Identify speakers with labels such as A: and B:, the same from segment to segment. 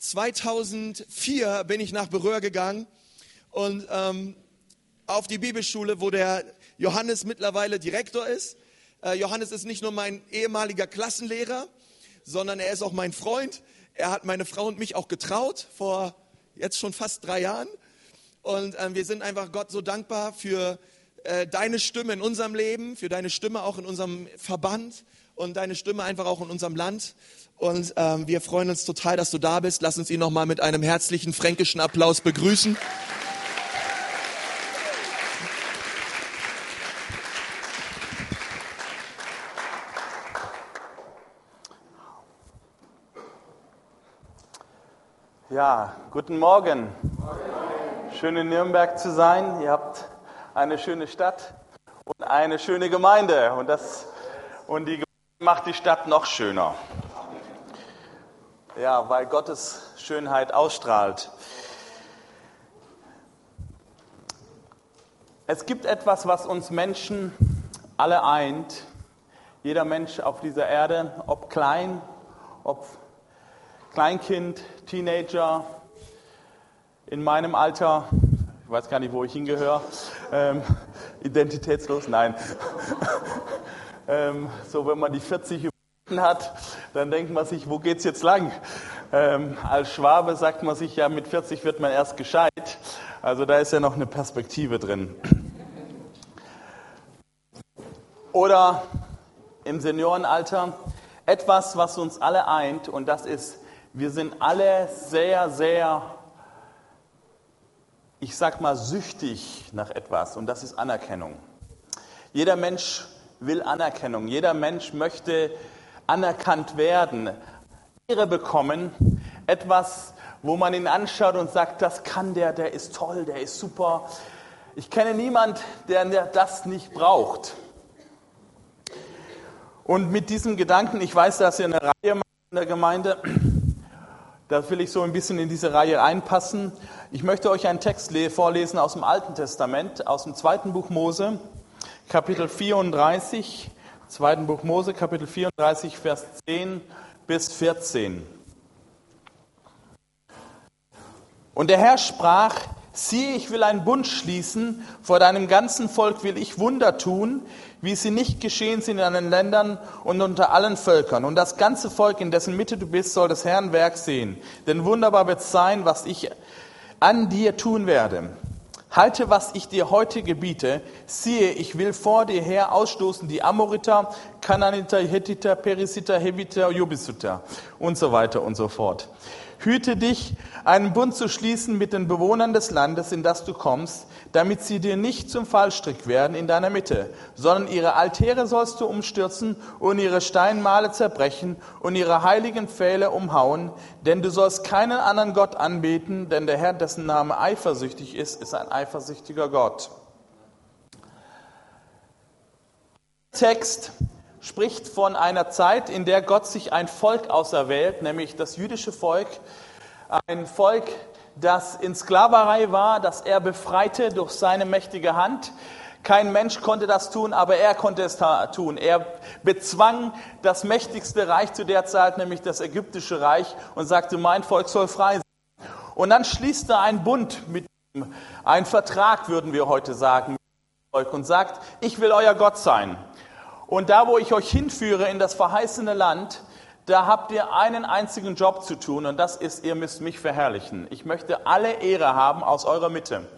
A: 2004 bin ich nach Berühr gegangen und ähm, auf die Bibelschule, wo der Johannes mittlerweile Direktor ist. Äh, Johannes ist nicht nur mein ehemaliger Klassenlehrer, sondern er ist auch mein Freund. Er hat meine Frau und mich auch getraut vor jetzt schon fast drei Jahren. Und ähm, wir sind einfach Gott so dankbar für äh, deine Stimme in unserem Leben, für deine Stimme auch in unserem Verband und deine Stimme einfach auch in unserem Land. Und ähm, wir freuen uns total, dass du da bist. Lass uns ihn nochmal mit einem herzlichen fränkischen Applaus begrüßen.
B: Ja, guten Morgen. Schön in Nürnberg zu sein. Ihr habt eine schöne Stadt und eine schöne Gemeinde. Und, das, und die macht die Stadt noch schöner. Ja, weil Gottes Schönheit ausstrahlt. Es gibt etwas, was uns Menschen alle eint. Jeder Mensch auf dieser Erde, ob klein, ob Kleinkind, Teenager, in meinem Alter, ich weiß gar nicht, wo ich hingehöre, ähm, identitätslos, nein. ähm, so, wenn man die 40 überschritten hat, dann denkt man sich, wo geht's jetzt lang? Ähm, als Schwabe sagt man sich ja, mit 40 wird man erst gescheit. Also da ist ja noch eine Perspektive drin. Oder im Seniorenalter etwas, was uns alle eint, und das ist wir sind alle sehr, sehr, ich sag mal, süchtig nach etwas und das ist Anerkennung. Jeder Mensch will Anerkennung. Jeder Mensch möchte anerkannt werden, Ehre bekommen, etwas, wo man ihn anschaut und sagt, das kann der, der ist toll, der ist super. Ich kenne niemand, der das nicht braucht. Und mit diesem Gedanken, ich weiß, dass ihr eine Reihe macht in der Gemeinde, da will ich so ein bisschen in diese Reihe einpassen. Ich möchte euch einen Text vorlesen aus dem Alten Testament, aus dem zweiten Buch Mose, Kapitel 34, zweiten Buch Mose, Kapitel 34, Vers 10 bis 14. Und der Herr sprach, siehe, ich will einen Bund schließen, vor deinem ganzen Volk will ich Wunder tun, wie sie nicht geschehen sind in anderen Ländern und unter allen Völkern. Und das ganze Volk, in dessen Mitte du bist, soll das Herrn Werk sehen. Denn wunderbar wird sein, was ich an dir tun werde. Halte, was ich dir heute gebiete. Siehe, ich will vor dir her ausstoßen die Amoriter, Kananiter, Hethiter, Perisiter, Heviter, Jubisuter und so weiter und so fort. Hüte dich, einen Bund zu schließen mit den Bewohnern des Landes, in das du kommst, damit sie dir nicht zum Fallstrick werden in deiner Mitte, sondern ihre Altäre sollst du umstürzen und ihre Steinmale zerbrechen und ihre heiligen Pfähle umhauen, denn du sollst keinen anderen Gott anbeten, denn der Herr, dessen Name eifersüchtig ist, ist ein eifersüchtiger Gott. Text spricht von einer Zeit, in der Gott sich ein Volk auserwählt, nämlich das jüdische Volk, ein Volk, das in Sklaverei war, das er befreite durch seine mächtige Hand. Kein Mensch konnte das tun, aber er konnte es tun. Er bezwang das mächtigste Reich zu der Zeit, nämlich das ägyptische Reich, und sagte, mein Volk soll frei sein. Und dann schließt er einen Bund mit ihm, einen Vertrag, würden wir heute sagen, mit dem Volk und sagt, ich will euer Gott sein. Und da, wo ich euch hinführe in das verheißene Land, da habt ihr einen einzigen Job zu tun und das ist, ihr müsst mich verherrlichen. Ich möchte alle Ehre haben aus eurer Mitte.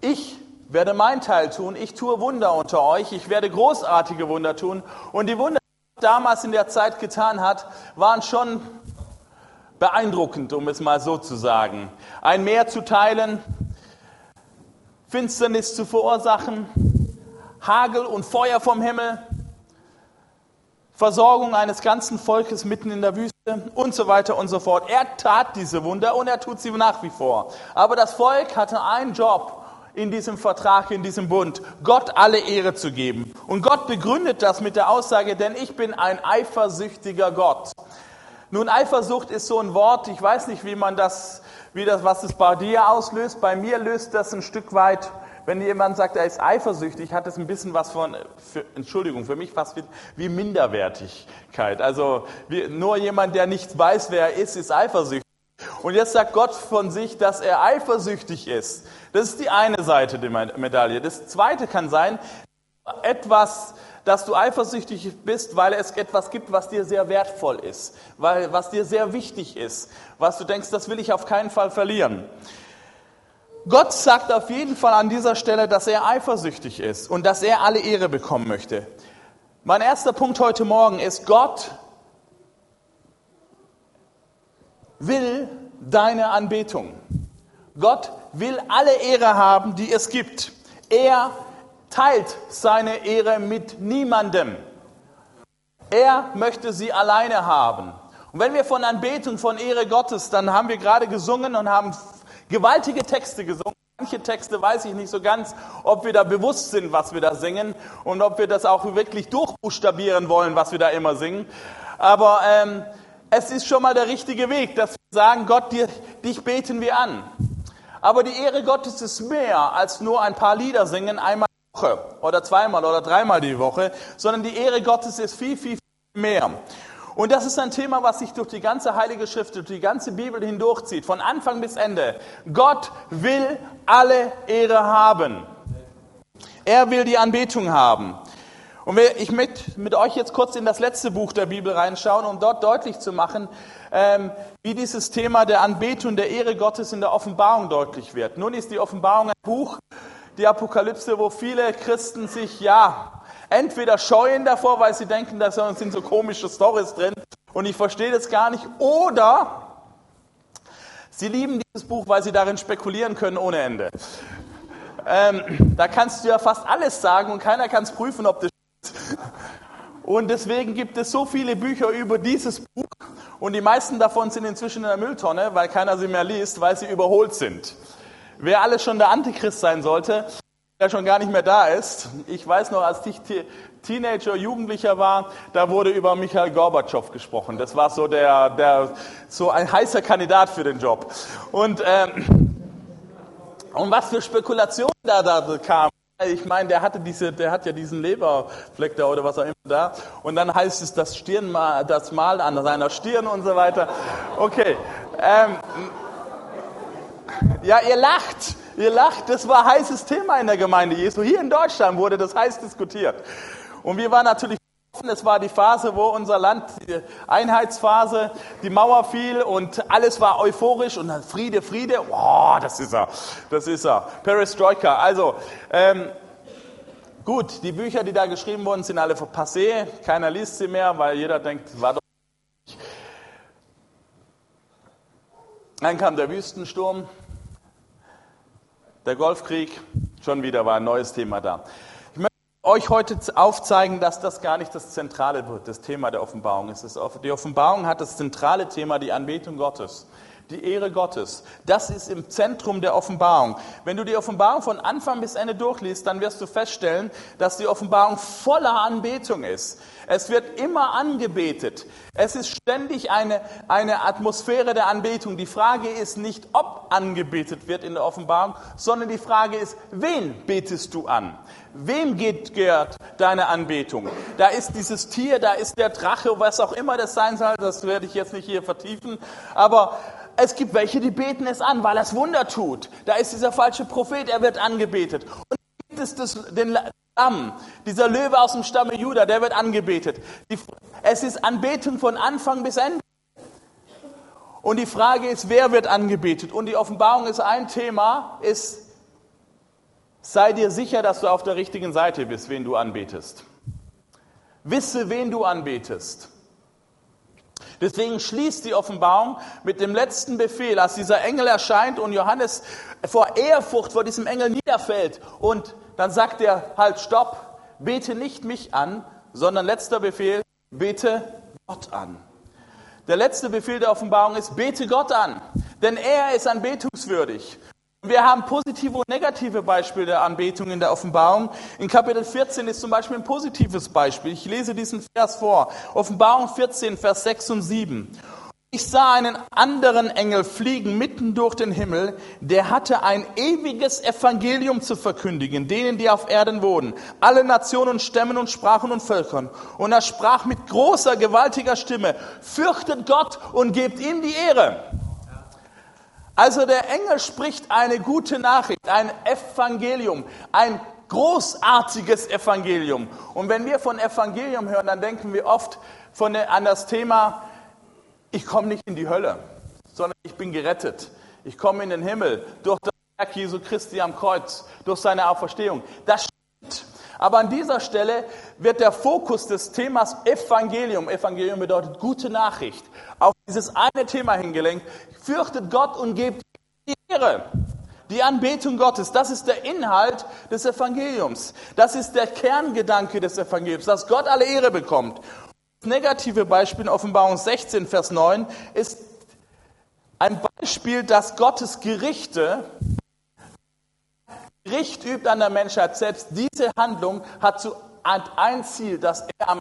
B: Ich werde meinen Teil tun, ich tue Wunder unter euch, ich werde großartige Wunder tun und die Wunder, die damals in der Zeit getan hat, waren schon beeindruckend, um es mal so zu sagen. Ein Meer zu teilen, Finsternis zu verursachen, Hagel und Feuer vom Himmel, Versorgung eines ganzen Volkes mitten in der Wüste und so weiter und so fort. Er tat diese Wunder und er tut sie nach wie vor. Aber das Volk hatte einen Job in diesem Vertrag, in diesem Bund, Gott alle Ehre zu geben. Und Gott begründet das mit der Aussage, denn ich bin ein eifersüchtiger Gott. Nun, Eifersucht ist so ein Wort, ich weiß nicht, wie man das, wie das, was es bei dir auslöst. Bei mir löst das ein Stück weit wenn jemand sagt, er ist eifersüchtig, hat es ein bisschen was von, für, Entschuldigung, für mich fast wie, wie Minderwertigkeit. Also wie, nur jemand, der nicht weiß, wer er ist, ist eifersüchtig. Und jetzt sagt Gott von sich, dass er eifersüchtig ist. Das ist die eine Seite der Medaille. Das zweite kann sein, etwas, dass du eifersüchtig bist, weil es etwas gibt, was dir sehr wertvoll ist, weil, was dir sehr wichtig ist, was du denkst, das will ich auf keinen Fall verlieren. Gott sagt auf jeden Fall an dieser Stelle, dass er eifersüchtig ist und dass er alle Ehre bekommen möchte. Mein erster Punkt heute Morgen ist, Gott will deine Anbetung. Gott will alle Ehre haben, die es gibt. Er teilt seine Ehre mit niemandem. Er möchte sie alleine haben. Und wenn wir von Anbetung, von Ehre Gottes, dann haben wir gerade gesungen und haben gewaltige Texte gesungen. Manche Texte weiß ich nicht so ganz, ob wir da bewusst sind, was wir da singen und ob wir das auch wirklich durchbuchstabieren wollen, was wir da immer singen. Aber ähm, es ist schon mal der richtige Weg, dass wir sagen, Gott, dir, dich beten wir an. Aber die Ehre Gottes ist mehr als nur ein paar Lieder singen, einmal die Woche oder zweimal oder dreimal die Woche, sondern die Ehre Gottes ist viel, viel, viel mehr. Und das ist ein Thema, was sich durch die ganze Heilige Schrift, durch die ganze Bibel hindurchzieht, von Anfang bis Ende. Gott will alle Ehre haben. Er will die Anbetung haben. Und ich möchte mit euch jetzt kurz in das letzte Buch der Bibel reinschauen, um dort deutlich zu machen, ähm, wie dieses Thema der Anbetung, der Ehre Gottes in der Offenbarung deutlich wird. Nun ist die Offenbarung ein Buch, die Apokalypse, wo viele Christen sich, ja, entweder scheuen davor, weil sie denken, da sind so komische Stories drin und ich verstehe das gar nicht, oder sie lieben dieses Buch, weil sie darin spekulieren können ohne Ende. Ähm, da kannst du ja fast alles sagen und keiner kann es prüfen, ob das stimmt. Und deswegen gibt es so viele Bücher über dieses Buch und die meisten davon sind inzwischen in der Mülltonne, weil keiner sie mehr liest, weil sie überholt sind. Wer alles schon der Antichrist sein sollte, der schon gar nicht mehr da ist. Ich weiß noch, als ich Teenager, Jugendlicher war, da wurde über Michael Gorbatschow gesprochen. Das war so der, der so ein heißer Kandidat für den Job. Und ähm, und was für Spekulationen da, da kamen. Ich meine, der hatte diese, der hat ja diesen Leberfleck da oder was auch immer da. Und dann heißt es das Stirnmal, das Mal an seiner Stirn und so weiter. Okay. Ähm, ja, ihr lacht. Ihr lacht, das war heißes Thema in der Gemeinde Jesu. Hier in Deutschland wurde das heiß diskutiert. Und wir waren natürlich offen. Es war die Phase, wo unser Land, die Einheitsphase, die Mauer fiel und alles war euphorisch und Friede, Friede. Wow, das ist er, das ist er. Perestroika. Also, ähm, gut, die Bücher, die da geschrieben wurden, sind alle passé. Keiner liest sie mehr, weil jeder denkt, war doch Dann kam der Wüstensturm, der Golfkrieg, schon wieder war ein neues Thema da. Ich möchte euch heute aufzeigen, dass das gar nicht das zentrale das Thema der Offenbarung ist. Die Offenbarung hat das zentrale Thema die Anbetung Gottes die Ehre Gottes. Das ist im Zentrum der Offenbarung. Wenn du die Offenbarung von Anfang bis Ende durchliest, dann wirst du feststellen, dass die Offenbarung voller Anbetung ist. Es wird immer angebetet. Es ist ständig eine, eine Atmosphäre der Anbetung. Die Frage ist nicht, ob angebetet wird in der Offenbarung, sondern die Frage ist, wen betest du an? Wem geht, gehört deine Anbetung? Da ist dieses Tier, da ist der Drache, was auch immer das sein soll, das werde ich jetzt nicht hier vertiefen. Aber es gibt welche, die beten es an, weil er es Wunder tut. Da ist dieser falsche Prophet, er wird angebetet. Und gibt es das, den Lamm, dieser Löwe aus dem Stamme Juda, der wird angebetet. Die, es ist Anbetung von Anfang bis Ende. Und die Frage ist, wer wird angebetet? Und die Offenbarung ist ein Thema, ist, sei dir sicher, dass du auf der richtigen Seite bist, wen du anbetest. Wisse, wen du anbetest. Deswegen schließt die Offenbarung mit dem letzten Befehl, als dieser Engel erscheint und Johannes vor Ehrfurcht vor diesem Engel niederfällt. Und dann sagt er, halt, stopp, bete nicht mich an, sondern letzter Befehl, bete Gott an. Der letzte Befehl der Offenbarung ist, bete Gott an, denn er ist anbetungswürdig. Wir haben positive und negative Beispiele der Anbetung in der Offenbarung. In Kapitel 14 ist zum Beispiel ein positives Beispiel. Ich lese diesen Vers vor. Offenbarung 14, Vers 6 und 7. Ich sah einen anderen Engel fliegen mitten durch den Himmel, der hatte ein ewiges Evangelium zu verkündigen, denen, die auf Erden wohnen, alle Nationen, Stämmen und Sprachen und Völkern. Und er sprach mit großer, gewaltiger Stimme, fürchtet Gott und gebt ihm die Ehre Also der Engel spricht eine gute Nachricht, ein Evangelium, ein großartiges Evangelium. Und wenn wir von Evangelium hören, dann denken wir oft von, an das Thema, ich komme nicht in die Hölle, sondern ich bin gerettet. Ich komme in den Himmel durch das Werk Jesu Christi am Kreuz, durch seine Auferstehung. Das stimmt. Aber an dieser Stelle wird der Fokus des Themas Evangelium, Evangelium bedeutet gute Nachricht, auf dieses eine Thema hingelenkt. Fürchtet Gott und gebt die Ehre. Die Anbetung Gottes, das ist der Inhalt des Evangeliums. Das ist der Kerngedanke des Evangeliums, dass Gott alle Ehre bekommt. Das negative Beispiel in Offenbarung 16, Vers 9 ist ein Beispiel, dass Gottes Gerichte Gericht übt an der Menschheit selbst. Diese Handlung hat ein Ziel, dass er am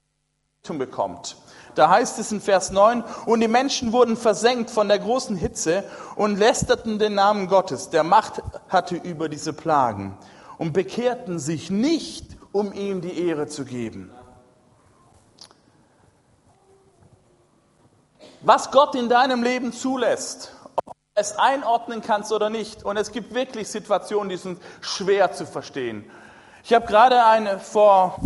B: bekommt. Da heißt es in Vers 9, und die Menschen wurden versenkt von der großen Hitze und lästerten den Namen Gottes, der Macht hatte über diese Plagen, und bekehrten sich nicht, um ihm die Ehre zu geben. Was Gott in deinem Leben zulässt, ob du es einordnen kannst oder nicht, und es gibt wirklich Situationen, die sind schwer zu verstehen. Ich habe gerade eine, vor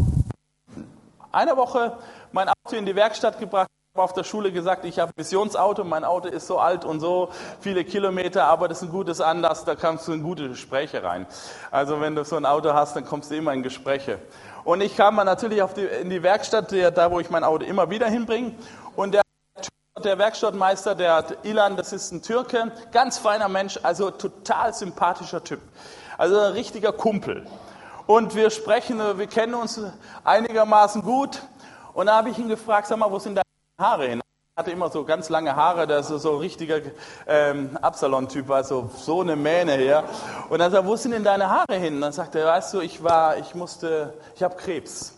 B: einer Woche mein Auto in die Werkstatt gebracht, habe auf der Schule gesagt, ich habe ein Missionsauto, mein Auto ist so alt und so viele Kilometer, aber das ist ein gutes Anlass, da kommst du in gute Gespräche rein. Also wenn du so ein Auto hast, dann kommst du immer in Gespräche. Und ich kam natürlich die, in die Werkstatt, da wo ich mein Auto immer wieder hinbringe, und der der Werkstattmeister, der Ilan, das ist ein Türke, ganz feiner Mensch, also total sympathischer Typ. Also ein richtiger Kumpel. Und wir sprechen, wir kennen uns einigermaßen gut. Und da habe ich ihn gefragt, sag mal, wo sind deine Haare hin? Er hatte immer so ganz lange Haare, der ist so ein richtiger ähm, Absalon-Typ, also so eine Mähne her. Und dann sagt er, wo sind denn deine Haare hin? Und dann sagt er, weißt du, ich war, ich musste, ich habe Krebs.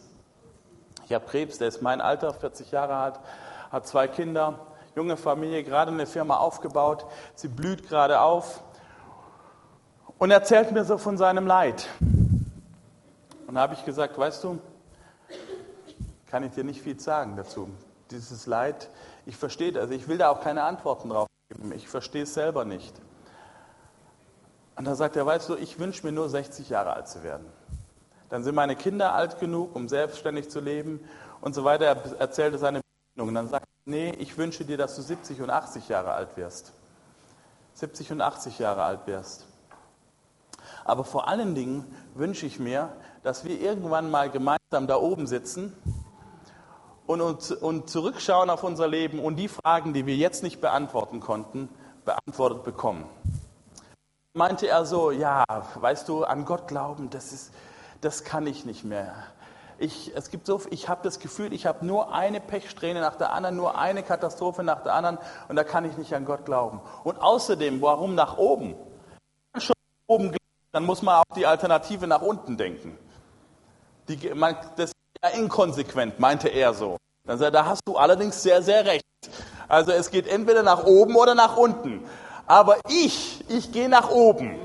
B: Ich habe Krebs, der ist mein Alter, 40 Jahre alt, hat zwei Kinder, junge Familie, gerade eine Firma aufgebaut, sie blüht gerade auf und erzählt mir so von seinem Leid. Und da habe ich gesagt, weißt du, kann ich dir nicht viel sagen dazu. Dieses Leid, ich verstehe das, ich will da auch keine Antworten drauf geben. Ich verstehe es selber nicht. Und da sagt er, weißt du, ich wünsche mir nur 60 Jahre alt zu werden. Dann sind meine Kinder alt genug, um selbstständig zu leben und so weiter. Er erzählte seine Begegnung. Und dann sagt er, nee, ich wünsche dir, dass du 70 und 80 Jahre alt wirst. 70 und 80 Jahre alt wirst. Aber vor allen Dingen wünsche ich mir, dass wir irgendwann mal gemeinsam da oben sitzen und, und, und zurückschauen auf unser Leben und die Fragen, die wir jetzt nicht beantworten konnten, beantwortet bekommen. Meinte er so, ja, weißt du, an Gott glauben, das, ist, das kann ich nicht mehr. Ich, es gibt so, ich habe das Gefühl, ich habe nur eine Pechsträhne nach der anderen, nur eine Katastrophe nach der anderen und da kann ich nicht an Gott glauben. Und außerdem, warum nach oben? Schon nach oben, dann muss man auch die Alternative nach unten denken. Die, man, das ja inkonsequent, meinte er so. Dann sagt er, da hast du allerdings sehr, sehr recht. Also es geht entweder nach oben oder nach unten. Aber ich, ich gehe nach oben.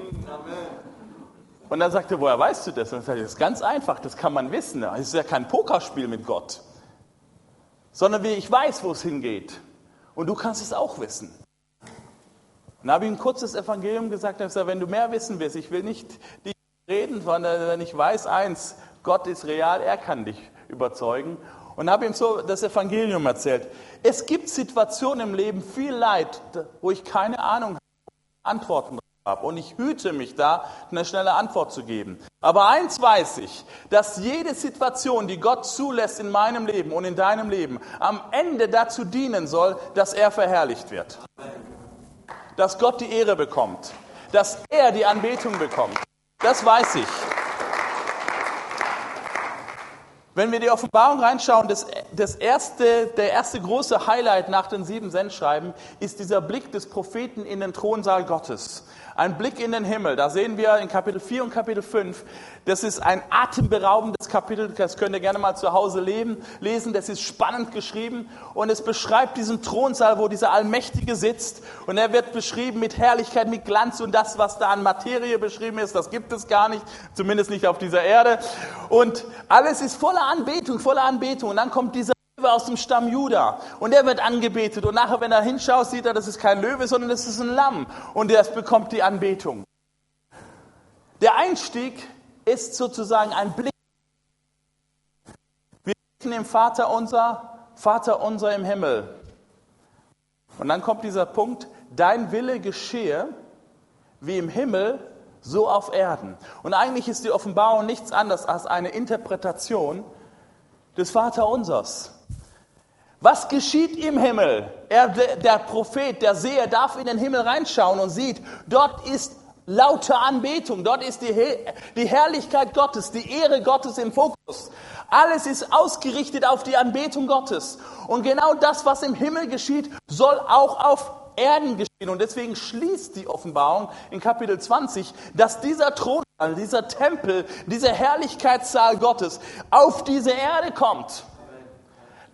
B: Und dann sagt er, woher weißt du das? Und dann sagt er, das ist ganz einfach, das kann man wissen. Es ist ja kein Pokerspiel mit Gott. Sondern wie ich weiß, wo es hingeht. Und du kannst es auch wissen. Und dann habe ich ein kurzes Evangelium gesagt, gesagt, wenn du mehr wissen willst, ich will nicht dich reden, sondern ich weiß eins, Gott ist real, er kann dich überzeugen. Und habe ihm so das Evangelium erzählt. Es gibt Situationen im Leben, viel Leid, wo ich keine Ahnung habe, Antworten habe. Und ich hüte mich da, eine schnelle Antwort zu geben. Aber eins weiß ich, dass jede Situation, die Gott zulässt in meinem Leben und in deinem Leben, am Ende dazu dienen soll, dass er verherrlicht wird. Dass Gott die Ehre bekommt. Dass er die Anbetung bekommt. Das weiß ich. Wenn wir die Offenbarung reinschauen, das, das erste, der erste große Highlight nach den sieben Sendschreiben ist dieser Blick des Propheten in den Thronsaal Gottes. Ein Blick in den Himmel. Da sehen wir in Kapitel 4 und Kapitel 5. Das ist ein atemberaubendes Kapitel. Das könnt ihr gerne mal zu Hause leben, lesen. Das ist spannend geschrieben. Und es beschreibt diesen Thronsaal, wo dieser Allmächtige sitzt. Und er wird beschrieben mit Herrlichkeit, mit Glanz. Und das, was da an Materie beschrieben ist, das gibt es gar nicht. Zumindest nicht auf dieser Erde. Und alles ist voller Anbetung, voller Anbetung. Und dann kommt dieser aus dem Stamm Juda. Und er wird angebetet. Und nachher, wenn er hinschaut, sieht er, das ist kein Löwe, sondern das ist ein Lamm. Und er bekommt die Anbetung. Der Einstieg ist sozusagen ein Blick. Wir beten im Vater unser, Vater unser im Himmel. Und dann kommt dieser Punkt, dein Wille geschehe wie im Himmel, so auf Erden. Und eigentlich ist die Offenbarung nichts anderes als eine Interpretation des Vaterunsers. Was geschieht im Himmel? Er, der Prophet, der Seher darf in den Himmel reinschauen und sieht, dort ist lauter Anbetung, dort ist die, die Herrlichkeit Gottes, die Ehre Gottes im Fokus. Alles ist ausgerichtet auf die Anbetung Gottes. Und genau das, was im Himmel geschieht, soll auch auf Erden geschehen. Und deswegen schließt die Offenbarung in Kapitel 20, dass dieser Thronsaal, dieser Tempel, dieser Herrlichkeitssaal Gottes auf diese Erde kommt.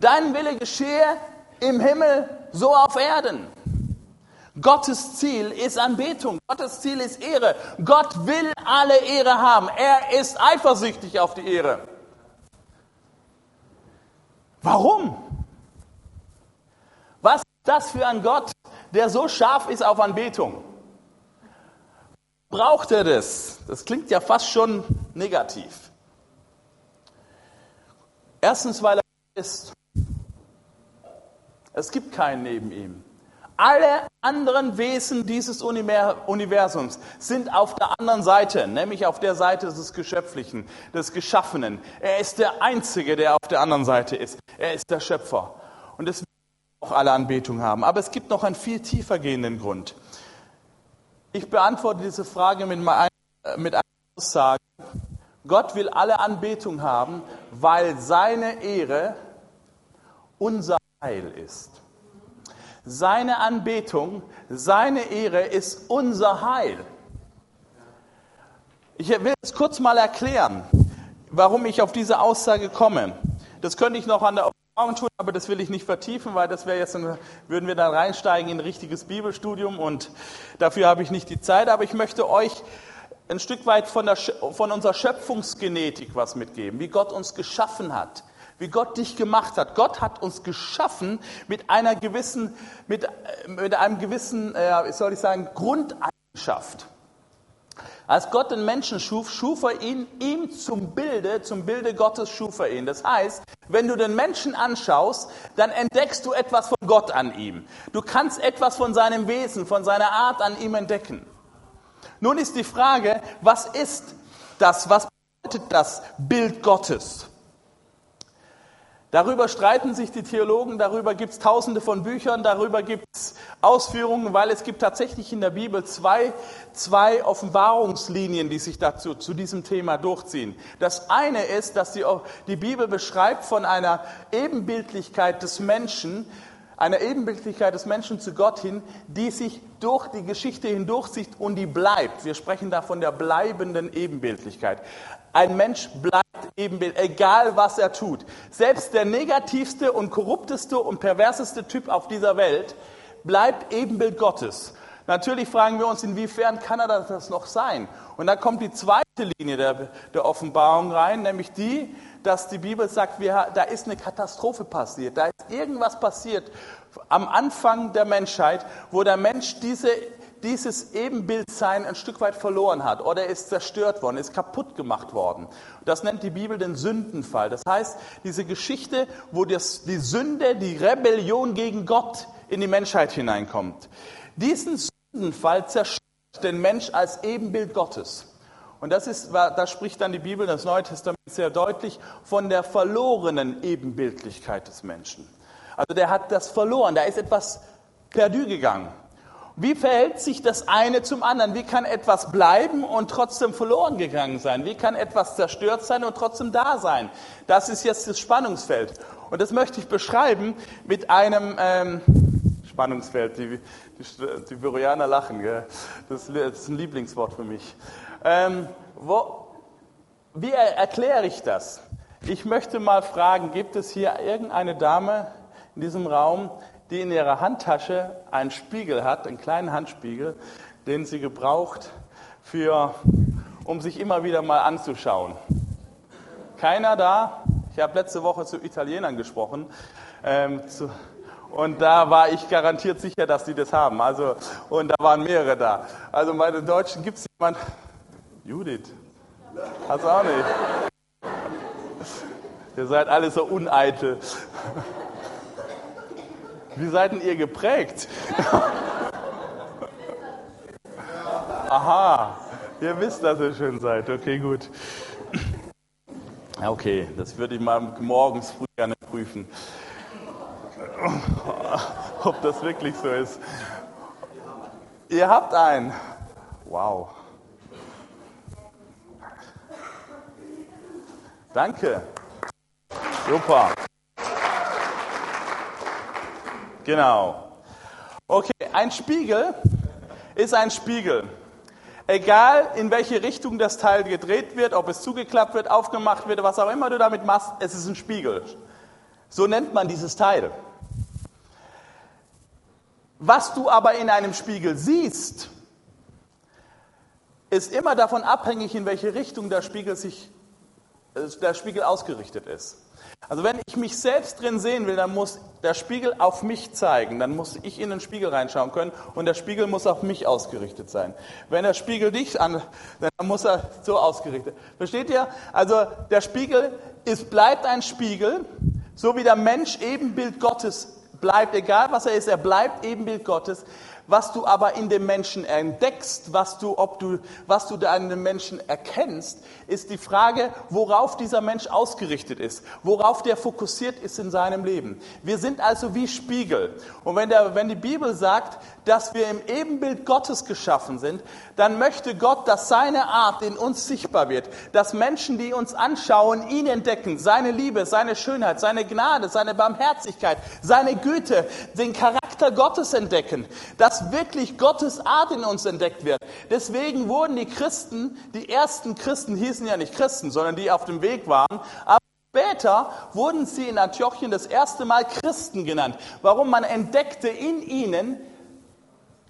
B: Dein Wille geschehe im Himmel so auf Erden. Gottes Ziel ist Anbetung. Gottes Ziel ist Ehre. Gott will alle Ehre haben. Er ist eifersüchtig auf die Ehre. Warum? Was ist das für ein Gott, der so scharf ist auf Anbetung? Braucht er das? Das klingt ja fast schon negativ. Erstens, weil er ist. Es gibt keinen neben ihm. Alle anderen Wesen dieses Universums sind auf der anderen Seite, nämlich auf der Seite des Geschöpflichen, des Geschaffenen. Er ist der Einzige, der auf der anderen Seite ist. Er ist der Schöpfer. Und deswegen auch alle Anbetung haben. Aber es gibt noch einen viel tiefer gehenden Grund. Ich beantworte diese Frage mit, mit einer Aussage. Gott will alle Anbetung haben, weil seine Ehre unser Heil ist. Seine Anbetung, seine Ehre ist unser Heil. Ich will es kurz mal erklären, warum ich auf diese Aussage komme. Das könnte ich noch an der Offenbarung tun, aber das will ich nicht vertiefen, weil das wäre jetzt, ein, würden wir dann reinsteigen in ein richtiges Bibelstudium und dafür habe ich nicht die Zeit. Aber ich möchte euch ein Stück weit von, der, von unserer Schöpfungsgenetik was mitgeben, wie Gott uns geschaffen hat wie Gott dich gemacht hat. Gott hat uns geschaffen mit einer gewissen, mit, mit einem gewissen, äh, soll ich sagen, Grundeigenschaft. Als Gott den Menschen schuf, schuf er ihn ihm zum Bilde, zum Bilde Gottes schuf er ihn. Das heißt, wenn du den Menschen anschaust, dann entdeckst du etwas von Gott an ihm. Du kannst etwas von seinem Wesen, von seiner Art an ihm entdecken. Nun ist die Frage, was ist das? Was bedeutet das Bild Gottes? Darüber streiten sich die Theologen, darüber gibt es tausende von Büchern, darüber gibt es Ausführungen, weil es gibt tatsächlich in der Bibel zwei, zwei Offenbarungslinien, die sich dazu, zu diesem Thema durchziehen. Das eine ist, dass die, die Bibel beschreibt von einer Ebenbildlichkeit des Menschen, einer Ebenbildlichkeit des Menschen zu Gott hin, die sich durch die Geschichte hindurchzieht und die bleibt. Wir sprechen da von der bleibenden Ebenbildlichkeit. Ein Mensch bleibt Ebenbild, egal was er tut. Selbst der negativste und korrupteste und perverseste Typ auf dieser Welt bleibt Ebenbild Gottes. Natürlich fragen wir uns, inwiefern kann er das noch sein? Und da kommt die zweite Linie der, der Offenbarung rein, nämlich die, dass die Bibel sagt, wir, da ist eine Katastrophe passiert, da ist irgendwas passiert am Anfang der Menschheit, wo der Mensch diese dieses Ebenbildsein ein Stück weit verloren hat oder ist zerstört worden, ist kaputt gemacht worden. Das nennt die Bibel den Sündenfall. Das heißt, diese Geschichte, wo das, die Sünde, die Rebellion gegen Gott in die Menschheit hineinkommt. Diesen Sündenfall zerstört den Mensch als Ebenbild Gottes. Und das ist, da spricht dann die Bibel, das Neue Testament sehr deutlich von der verlorenen Ebenbildlichkeit des Menschen. Also der hat das verloren, da ist etwas perdu gegangen. Wie verhält sich das eine zum anderen? Wie kann etwas bleiben und trotzdem verloren gegangen sein? Wie kann etwas zerstört sein und trotzdem da sein? Das ist jetzt das Spannungsfeld. Und das möchte ich beschreiben mit einem ähm, Spannungsfeld. Die, die, die Büroianer lachen. Gell? Das, das, ist ein Lieblingswort für mich. Ähm, wo, wie erkläre ich das? Ich möchte mal fragen, gibt es hier irgendeine Dame in diesem Raum, die in ihrer Handtasche einen Spiegel hat, einen kleinen Handspiegel, den sie gebraucht, für, um sich immer wieder mal anzuschauen. Keiner da? Ich habe letzte Woche zu Italienern gesprochen. Ähm, zu, und da war ich garantiert sicher, dass die das haben. Also, und da waren mehrere da. Also bei den Deutschen gibt es jemanden. Judith. Hast du auch nicht? Ihr seid alle so uneitel. Wie seid denn ihr geprägt? Aha, ihr wisst, dass ihr schön seid. Okay, gut. Okay, das würde ich mal morgens früh gerne prüfen. Ob das wirklich so ist. Ihr habt einen. Wow. Danke. Super. Genau. Okay, ein Spiegel ist ein Spiegel. Egal in welche Richtung das Teil gedreht wird, ob es zugeklappt wird, aufgemacht wird, was auch immer du damit machst, es ist ein Spiegel. So nennt man dieses Teil. Was du aber in einem Spiegel siehst, ist immer davon abhängig, in welche Richtung der Spiegel, sich, äh, der Spiegel ausgerichtet ist. Also wenn ich mich selbst drin sehen will, dann muss der Spiegel auf mich zeigen. Dann muss ich in den Spiegel reinschauen können und der Spiegel muss auf mich ausgerichtet sein. Wenn der Spiegel dich an, dann muss er so ausgerichtet. Versteht ihr? Also der Spiegel ist, bleibt ein Spiegel, so wie der Mensch Ebenbild Gottes bleibt, egal was er ist, er bleibt Ebenbild Gottes. Was du aber in dem Menschen entdeckst, was du, ob du, was du da in dem Menschen erkennst, ist die Frage, worauf dieser Mensch ausgerichtet ist, worauf der fokussiert ist in seinem Leben. Wir sind also wie Spiegel. Und wenn, der, wenn die Bibel sagt, dass wir im Ebenbild Gottes geschaffen sind, dann möchte Gott, dass seine Art in uns sichtbar wird, dass Menschen, die uns anschauen, ihn entdecken, seine Liebe, seine Schönheit, seine Gnade, seine Barmherzigkeit, seine Güte, den Charakter Gottes entdecken, dass wirklich Gottes Art in uns entdeckt wird. Deswegen wurden die Christen, die ersten Christen hießen ja nicht Christen, sondern die auf dem Weg waren, aber Später wurden sie in Antiochien das erste Mal Christen genannt. Warum? Man entdeckte in ihnen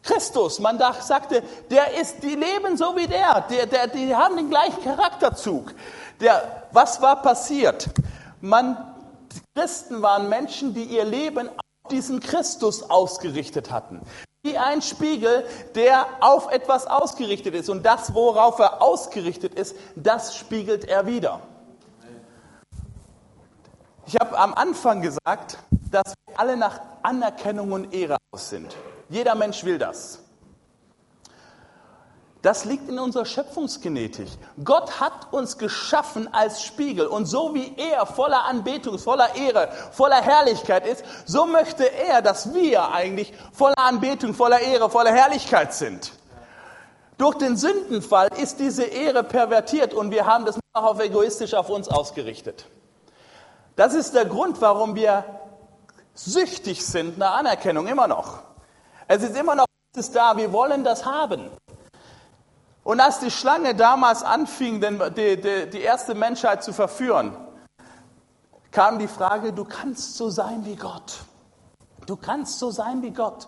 B: Christus. Man sagte, der ist, die leben so wie der, der, der die haben den gleichen Charakterzug. Der, was war passiert? Man, Christen waren Menschen, die ihr Leben diesen Christus ausgerichtet hatten. Wie ein Spiegel, der auf etwas ausgerichtet ist. Und das, worauf er ausgerichtet ist, das spiegelt er wieder. Ich habe am Anfang gesagt, dass wir alle nach Anerkennung und Ehre aus sind. Jeder Mensch will das. Das liegt in unserer Schöpfungsgenetik. Gott hat uns geschaffen als Spiegel. Und so wie er voller Anbetung, voller Ehre, voller Herrlichkeit ist, so möchte er, dass wir eigentlich voller Anbetung, voller Ehre, voller Herrlichkeit sind. Durch den Sündenfall ist diese Ehre pervertiert und wir haben das noch auf egoistisch auf uns ausgerichtet. Das ist der Grund, warum wir süchtig sind nach Anerkennung, immer noch. Es ist immer noch es da, wir wollen das haben. Und als die Schlange damals anfing, die, die, die erste Menschheit zu verführen, kam die Frage, du kannst so sein wie Gott. Du kannst so sein wie Gott.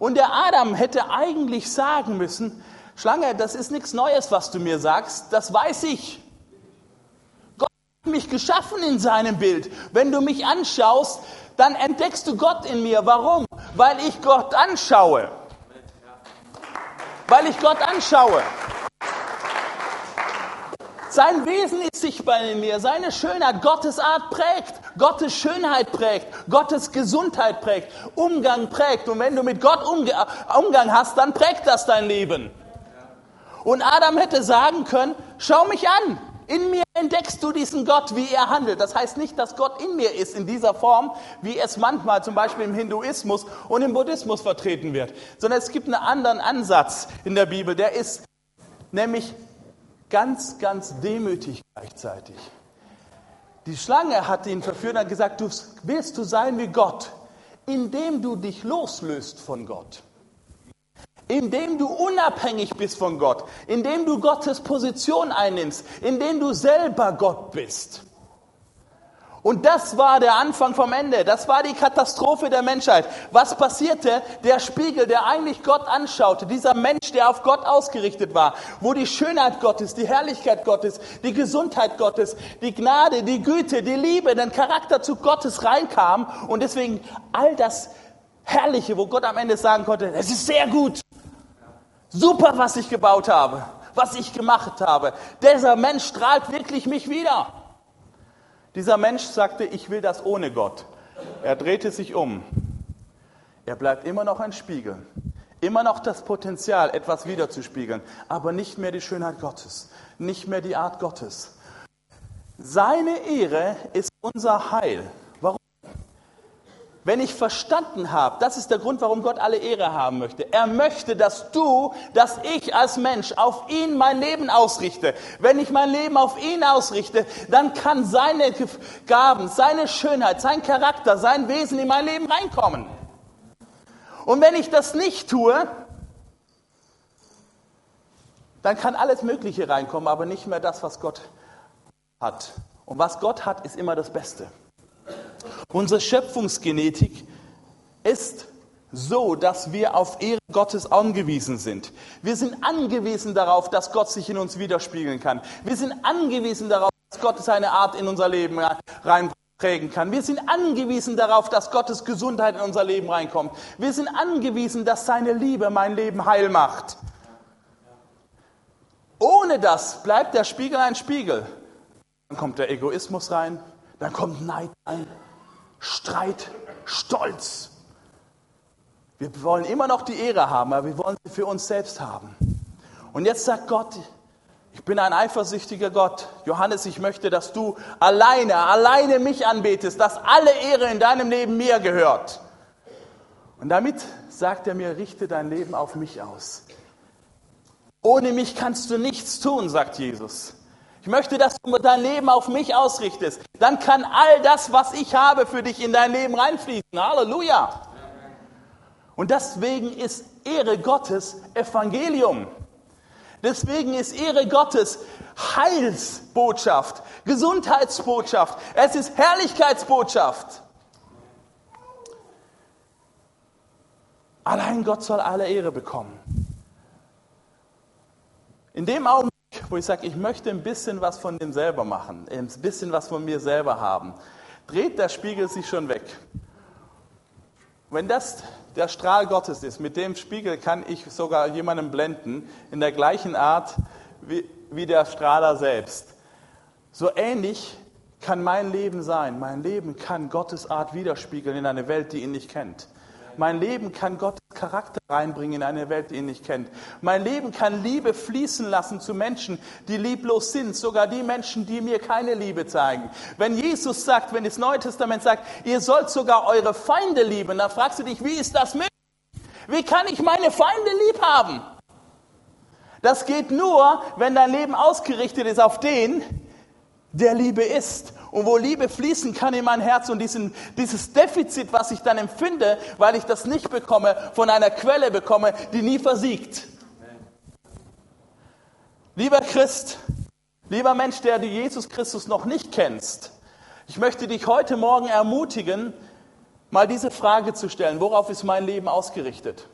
B: Und der Adam hätte eigentlich sagen müssen, Schlange, das ist nichts Neues, was du mir sagst, das weiß ich. Gott hat mich geschaffen in seinem Bild. Wenn du mich anschaust, dann entdeckst du Gott in mir. Warum? Weil ich Gott anschaue. Weil ich Gott anschaue. Sein Wesen ist sichtbar in mir, seine Schönheit, Gottes Art prägt, Gottes Schönheit prägt, Gottes Gesundheit prägt, Umgang prägt. Und wenn du mit Gott Umgang hast, dann prägt das dein Leben. Und Adam hätte sagen können, schau mich an, in mir entdeckst du diesen Gott, wie er handelt. Das heißt nicht, dass Gott in mir ist in dieser Form, wie es manchmal zum Beispiel im Hinduismus und im Buddhismus vertreten wird, sondern es gibt einen anderen Ansatz in der Bibel, der ist nämlich ganz, ganz demütig gleichzeitig. Die Schlange hat ihn verführt und hat gesagt, du willst du sein wie Gott, indem du dich loslöst von Gott. Indem du unabhängig bist von Gott, indem du Gottes Position einnimmst, indem du selber Gott bist. Und das war der Anfang vom Ende. Das war die Katastrophe der Menschheit. Was passierte? Der Spiegel, der eigentlich Gott anschaute, dieser Mensch, der auf Gott ausgerichtet war, wo die Schönheit Gottes, die Herrlichkeit Gottes, die Gesundheit Gottes, die Gnade, die Güte, die Liebe, der Charakter zu Gottes reinkam und deswegen all das Herrliche, wo Gott am Ende sagen konnte, es ist sehr gut. Super, was ich gebaut habe, was ich gemacht habe. Dieser Mensch strahlt wirklich mich wieder. Dieser Mensch sagte, ich will das ohne Gott. Er drehte sich um. Er bleibt immer noch ein Spiegel. Immer noch das Potenzial, etwas wiederzuspiegeln, aber nicht mehr die Schönheit Gottes, nicht mehr die Art Gottes. Seine Ehre ist unser Heil. Wenn ich verstanden habe, das ist der Grund, warum Gott alle Ehre haben möchte. Er möchte, dass du, dass ich als Mensch auf ihn mein Leben ausrichte. Wenn ich mein Leben auf ihn ausrichte, dann kann seine Gaben, seine Schönheit, sein Charakter, sein Wesen in mein Leben reinkommen. Und wenn ich das nicht tue, dann kann alles Mögliche reinkommen, aber nicht mehr das, was Gott hat. Und was Gott hat, ist immer das Beste. Unsere Schöpfungsgenetik ist so, dass wir auf Ehre Gottes angewiesen sind. Wir sind angewiesen darauf, dass Gott sich in uns widerspiegeln kann. Wir sind angewiesen darauf, dass Gott seine Art in unser Leben reinprägen kann. Wir sind angewiesen darauf, dass Gottes Gesundheit in unser Leben reinkommt. Wir sind angewiesen, dass seine Liebe mein Leben heil macht. Ohne das bleibt der Spiegel ein Spiegel. Dann kommt der Egoismus rein, dann kommt Neid rein, Streit, Stolz. Wir wollen immer noch die Ehre haben, aber wir wollen sie für uns selbst haben. Und jetzt sagt Gott, ich bin ein eifersüchtiger Gott. Johannes, ich möchte, dass du alleine, alleine mich anbetest, dass alle Ehre in deinem Leben mir gehört. Und damit sagt er mir, richte dein Leben auf mich aus. Ohne mich kannst du nichts tun, sagt Jesus. Ich möchte, dass du dein Leben auf mich ausrichtest. Dann kann all das, was ich habe, für dich in dein Leben reinfließen. Halleluja. Und deswegen ist Ehre Gottes Evangelium. Deswegen ist Ehre Gottes Heilsbotschaft, Gesundheitsbotschaft. Es ist Herrlichkeitsbotschaft. Allein Gott soll alle Ehre bekommen. In dem Augenblick, wo ich sage, ich möchte ein bisschen was von dem selber machen, ein bisschen was von mir selber haben, dreht der Spiegel sich schon weg. Wenn das der Strahl Gottes ist, mit dem Spiegel kann ich sogar jemanden blenden, in der gleichen Art wie, wie der Strahler selbst. So ähnlich kann mein Leben sein. Mein Leben kann Gottes Art widerspiegeln in eine Welt, die ihn nicht kennt. Mein Leben kann Gottes Charakter reinbringen in eine Welt, die ihn nicht kennt. Mein Leben kann Liebe fließen lassen zu Menschen, die lieblos sind, sogar die Menschen, die mir keine Liebe zeigen. Wenn Jesus sagt, wenn das Neue Testament sagt, ihr sollt sogar eure Feinde lieben, dann fragst du dich, wie ist das möglich? Wie kann ich meine Feinde lieb haben? Das geht nur, wenn dein Leben ausgerichtet ist auf den, der Liebe ist und wo Liebe fließen kann in mein Herz und diesen, dieses Defizit, was ich dann empfinde, weil ich das nicht bekomme, von einer Quelle bekomme, die nie versiegt. Lieber Christ, lieber Mensch, der du Jesus Christus noch nicht kennst, ich möchte dich heute Morgen ermutigen, mal diese Frage zu stellen, worauf ist mein Leben ausgerichtet?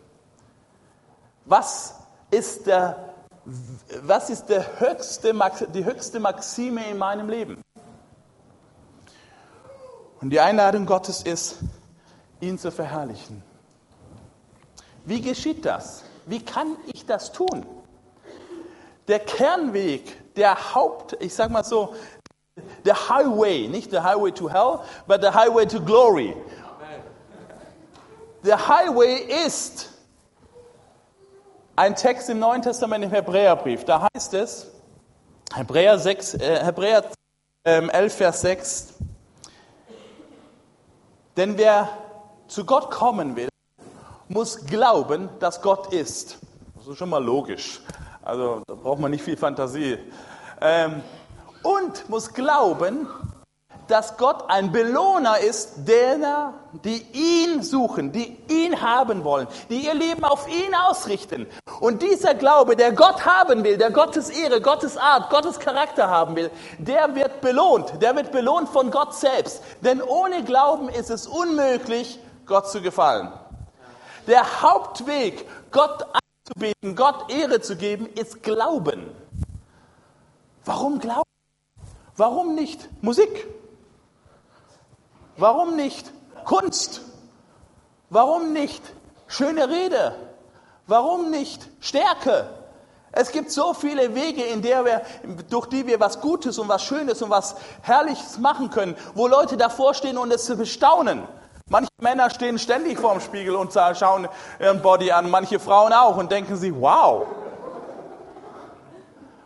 B: Was ist, der, was ist der höchste, die höchste Maxime in meinem Leben? Und die Einladung Gottes ist, ihn zu verherrlichen. Wie geschieht das? Wie kann ich das tun? Der Kernweg, der Haupt, ich sag mal so, der Highway, nicht der Highway to Hell, but the Highway to Glory. Der Highway ist ein Text im Neuen Testament im Hebräerbrief. Da heißt es, Hebräer, 6, äh, Hebräer 11, ähm, Vers 6, denn wer zu Gott kommen will, muss glauben, dass Gott ist. Das ist schon mal logisch. Also da braucht man nicht viel Fantasie. Ähm, und muss glauben, dass Gott ein Belohner ist, derer, die ihn suchen, die ihn haben wollen, die ihr Leben auf ihn ausrichten. Und dieser Glaube, der Gott haben will, der Gottes Ehre, Gottes Art, Gottes Charakter haben will, der wird belohnt. Der wird belohnt von Gott selbst. Denn ohne Glauben ist es unmöglich, Gott zu gefallen. Der Hauptweg, Gott anzubeten, Gott Ehre zu geben, ist Glauben. Warum Glauben? Warum nicht Musik? Warum nicht Kunst? Warum nicht schöne Rede? Warum nicht Stärke? Es gibt so viele Wege, in der wir, durch die wir was Gutes und was Schönes und was Herrliches machen können, wo Leute davor stehen und es bestaunen. Manche Männer stehen ständig vorm Spiegel und schauen ihren Body an, manche Frauen auch und denken sich, wow.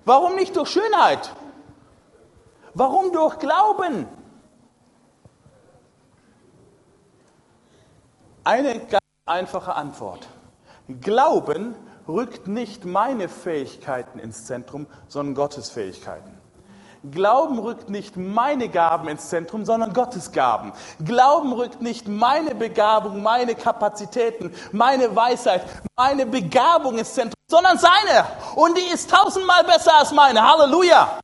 B: Warum nicht durch Schönheit? Warum durch Glauben? Eine ganz einfache Antwort. Glauben rückt nicht meine Fähigkeiten ins Zentrum, sondern Gottes Fähigkeiten. Glauben rückt nicht meine Gaben ins Zentrum, sondern Gottes Gaben. Glauben rückt nicht meine Begabung, meine Kapazitäten, meine Weisheit, meine Begabung ins Zentrum, sondern seine. Und die ist tausendmal besser als meine. Halleluja.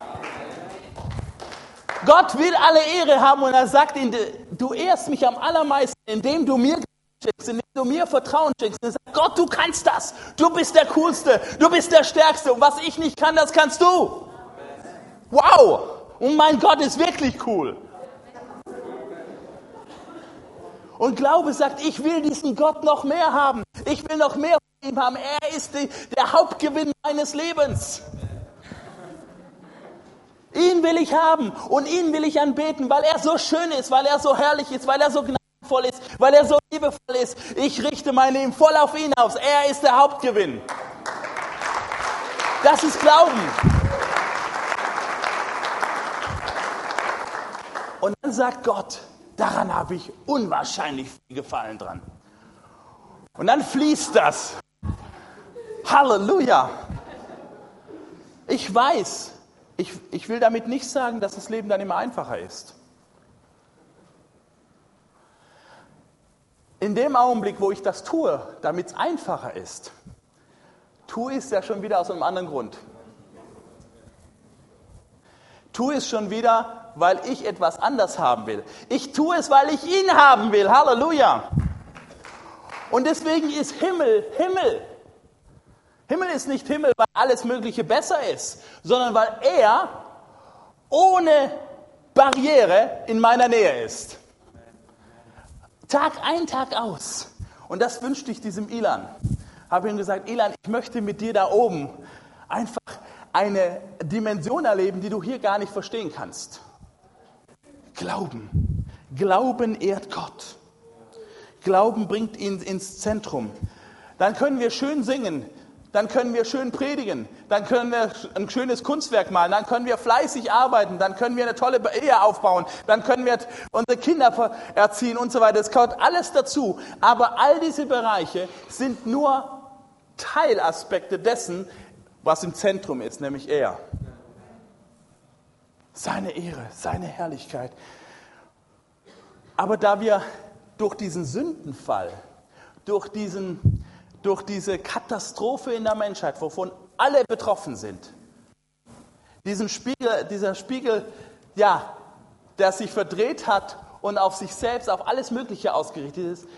B: Gott will alle Ehre haben und er sagt ihnen, du ehrst mich am allermeisten, indem du mir schenkst, indem du mir Vertrauen schenkst. Und sagt, Gott, du kannst das. Du bist der Coolste. Du bist der Stärkste. Und was ich nicht kann, das kannst du. Wow. Und mein Gott ist wirklich cool. Und Glaube sagt, ich will diesen Gott noch mehr haben. Ich will noch mehr von ihm haben. Er ist die, der Hauptgewinn meines Lebens. Ihn will ich haben und ihn will ich anbeten, weil er so schön ist, weil er so herrlich ist, weil er so gnadenvoll ist, weil er so liebevoll ist. Ich richte mein Leben voll auf ihn aus. Er ist der Hauptgewinn. Das ist Glauben. Und dann sagt Gott, daran habe ich unwahrscheinlich viel Gefallen dran. Und dann fließt das. Halleluja. Ich weiß, ich, ich will damit nicht sagen, dass das Leben dann immer einfacher ist. In dem Augenblick, wo ich das tue, damit es einfacher ist, tue ich es ja schon wieder aus einem anderen Grund. Tue es schon wieder, weil ich etwas anders haben will. Ich tue es, weil ich ihn haben will. Halleluja. Und deswegen ist Himmel Himmel. Himmel ist nicht Himmel, weil alles Mögliche besser ist, sondern weil er ohne Barriere in meiner Nähe ist. Tag ein, Tag aus. Und das wünschte ich diesem Ilan. Habe ihm gesagt, Ilan, ich möchte mit dir da oben einfach eine Dimension erleben, die du hier gar nicht verstehen kannst. Glauben. Glauben ehrt Gott. Glauben bringt ihn ins Zentrum. Dann können wir schön singen dann können wir schön predigen, dann können wir ein schönes Kunstwerk malen, dann können wir fleißig arbeiten, dann können wir eine tolle Ehe aufbauen, dann können wir unsere Kinder erziehen und so weiter. Es gehört alles dazu. Aber all diese Bereiche sind nur Teilaspekte dessen, was im Zentrum ist, nämlich er. Seine Ehre, seine Herrlichkeit. Aber da wir durch diesen Sündenfall, durch diesen durch diese Katastrophe in der Menschheit, wovon alle betroffen sind. Diesen Spiegel, dieser Spiegel, ja, der sich verdreht hat und auf sich selbst, auf alles Mögliche ausgerichtet ist,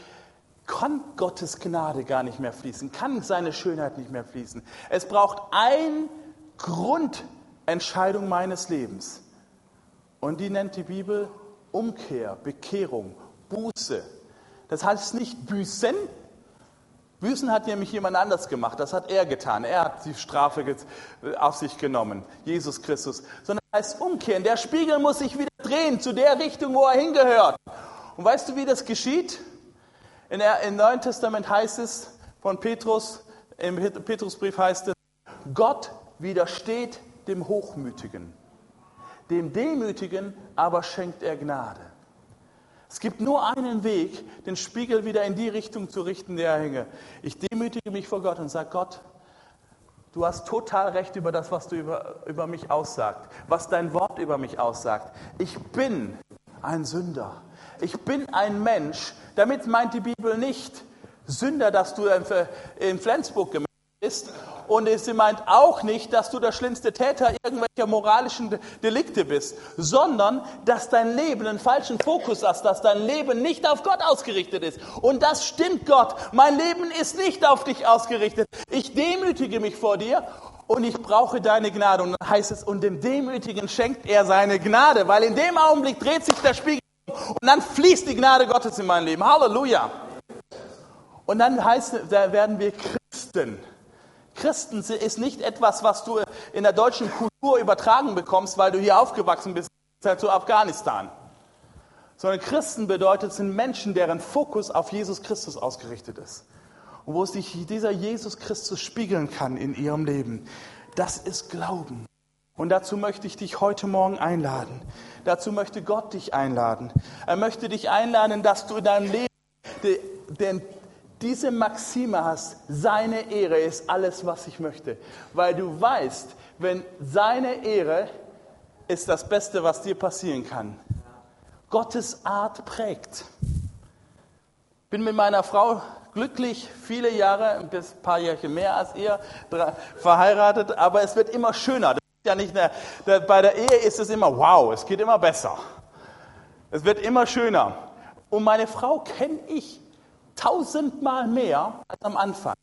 B: kann Gottes Gnade gar nicht mehr fließen, kann seine Schönheit nicht mehr fließen. Es braucht eine Grundentscheidung meines Lebens. Und die nennt die Bibel Umkehr, Bekehrung, Buße. Das heißt nicht büßen, Büßen hat nämlich jemand anders gemacht. Das hat er getan. Er hat die Strafe auf sich genommen. Jesus Christus. Sondern heißt umkehren. Der Spiegel muss sich wieder drehen zu der Richtung, wo er hingehört. Und weißt du, wie das geschieht? In der, Im Neuen Testament heißt es von Petrus, im Petrusbrief heißt es, Gott widersteht dem Hochmütigen. Dem Demütigen aber schenkt er Gnade. Es gibt nur einen Weg, den Spiegel wieder in die Richtung zu richten, der er hänge. Ich demütige mich vor Gott und sage, Gott, du hast total recht über das, was du über, über mich aussagt, was dein Wort über mich aussagt. Ich bin ein Sünder. Ich bin ein Mensch. Damit meint die Bibel nicht Sünder, dass du in Flensburg gemeldet bist. Und sie meint auch nicht, dass du der schlimmste Täter irgendwelcher moralischen Delikte bist, sondern dass dein Leben einen falschen Fokus hat, dass dein Leben nicht auf Gott ausgerichtet ist. Und das stimmt Gott. Mein Leben ist nicht auf dich ausgerichtet. Ich demütige mich vor dir und ich brauche deine Gnade. Und dann heißt es, und dem Demütigen schenkt er seine Gnade, weil in dem Augenblick dreht sich der Spiegel und dann fließt die Gnade Gottes in mein Leben. Halleluja. Und dann heißt, da werden wir Christen. Christen ist nicht etwas, was du in der deutschen Kultur übertragen bekommst, weil du hier aufgewachsen bist, zu Afghanistan. Sondern Christen bedeutet, sind Menschen, deren Fokus auf Jesus Christus ausgerichtet ist. Und wo sich dieser Jesus Christus spiegeln kann in ihrem Leben. Das ist Glauben. Und dazu möchte ich dich heute Morgen einladen. Dazu möchte Gott dich einladen. Er möchte dich einladen, dass du in deinem Leben den, diese Maxime hast. Seine Ehre ist alles, was ich möchte. Weil du weißt, wenn seine Ehre ist das Beste, was dir passieren kann. Gottes Art prägt. Bin mit meiner Frau glücklich, viele Jahre, ein paar Jahre mehr als ihr, verheiratet, aber es wird immer schöner ja nicht eine, bei der Ehe ist es immer wow, es geht immer besser. Es wird immer schöner. Und meine Frau kenne ich tausendmal mehr als am Anfang.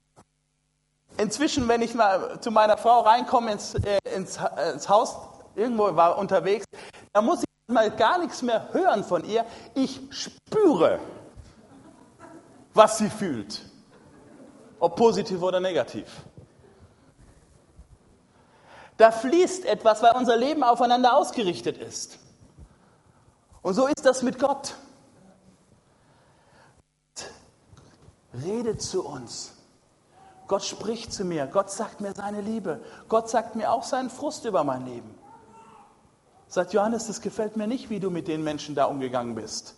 B: Inzwischen, wenn ich mal zu meiner Frau reinkomme ins, äh, ins, äh, ins Haus, irgendwo war unterwegs, da muss ich mal gar nichts mehr hören von ihr. Ich spüre, was sie fühlt. Ob positiv oder negativ. Da fließt etwas, weil unser Leben aufeinander ausgerichtet ist. Und so ist das mit Gott. Redet zu uns. Gott spricht zu mir. Gott sagt mir seine Liebe. Gott sagt mir auch seinen Frust über mein Leben. Sagt Johannes, das gefällt mir nicht, wie du mit den Menschen da umgegangen bist.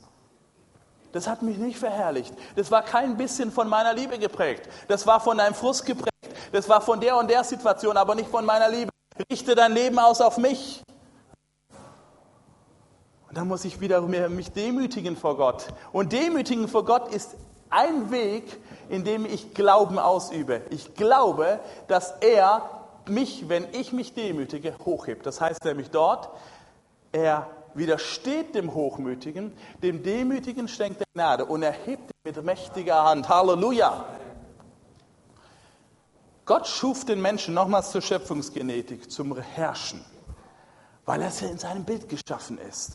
B: Das hat mich nicht verherrlicht. Das war kein bisschen von meiner Liebe geprägt. Das war von deinem Frust geprägt. Das war von der und der Situation, aber nicht von meiner Liebe. Richte dein Leben aus auf mich. Und dann muss ich wieder mich demütigen vor Gott. Und demütigen vor Gott ist ein Weg, in dem ich Glauben ausübe. Ich glaube, dass er mich, wenn ich mich demütige, hochhebt. Das heißt nämlich dort, er widersteht dem Hochmütigen, dem Demütigen schenkt er Gnade und er hebt ihn mit mächtiger Hand. Halleluja! Gott schuf den Menschen nochmals zur Schöpfungsgenetik, zum Herrschen, weil er in seinem Bild geschaffen ist.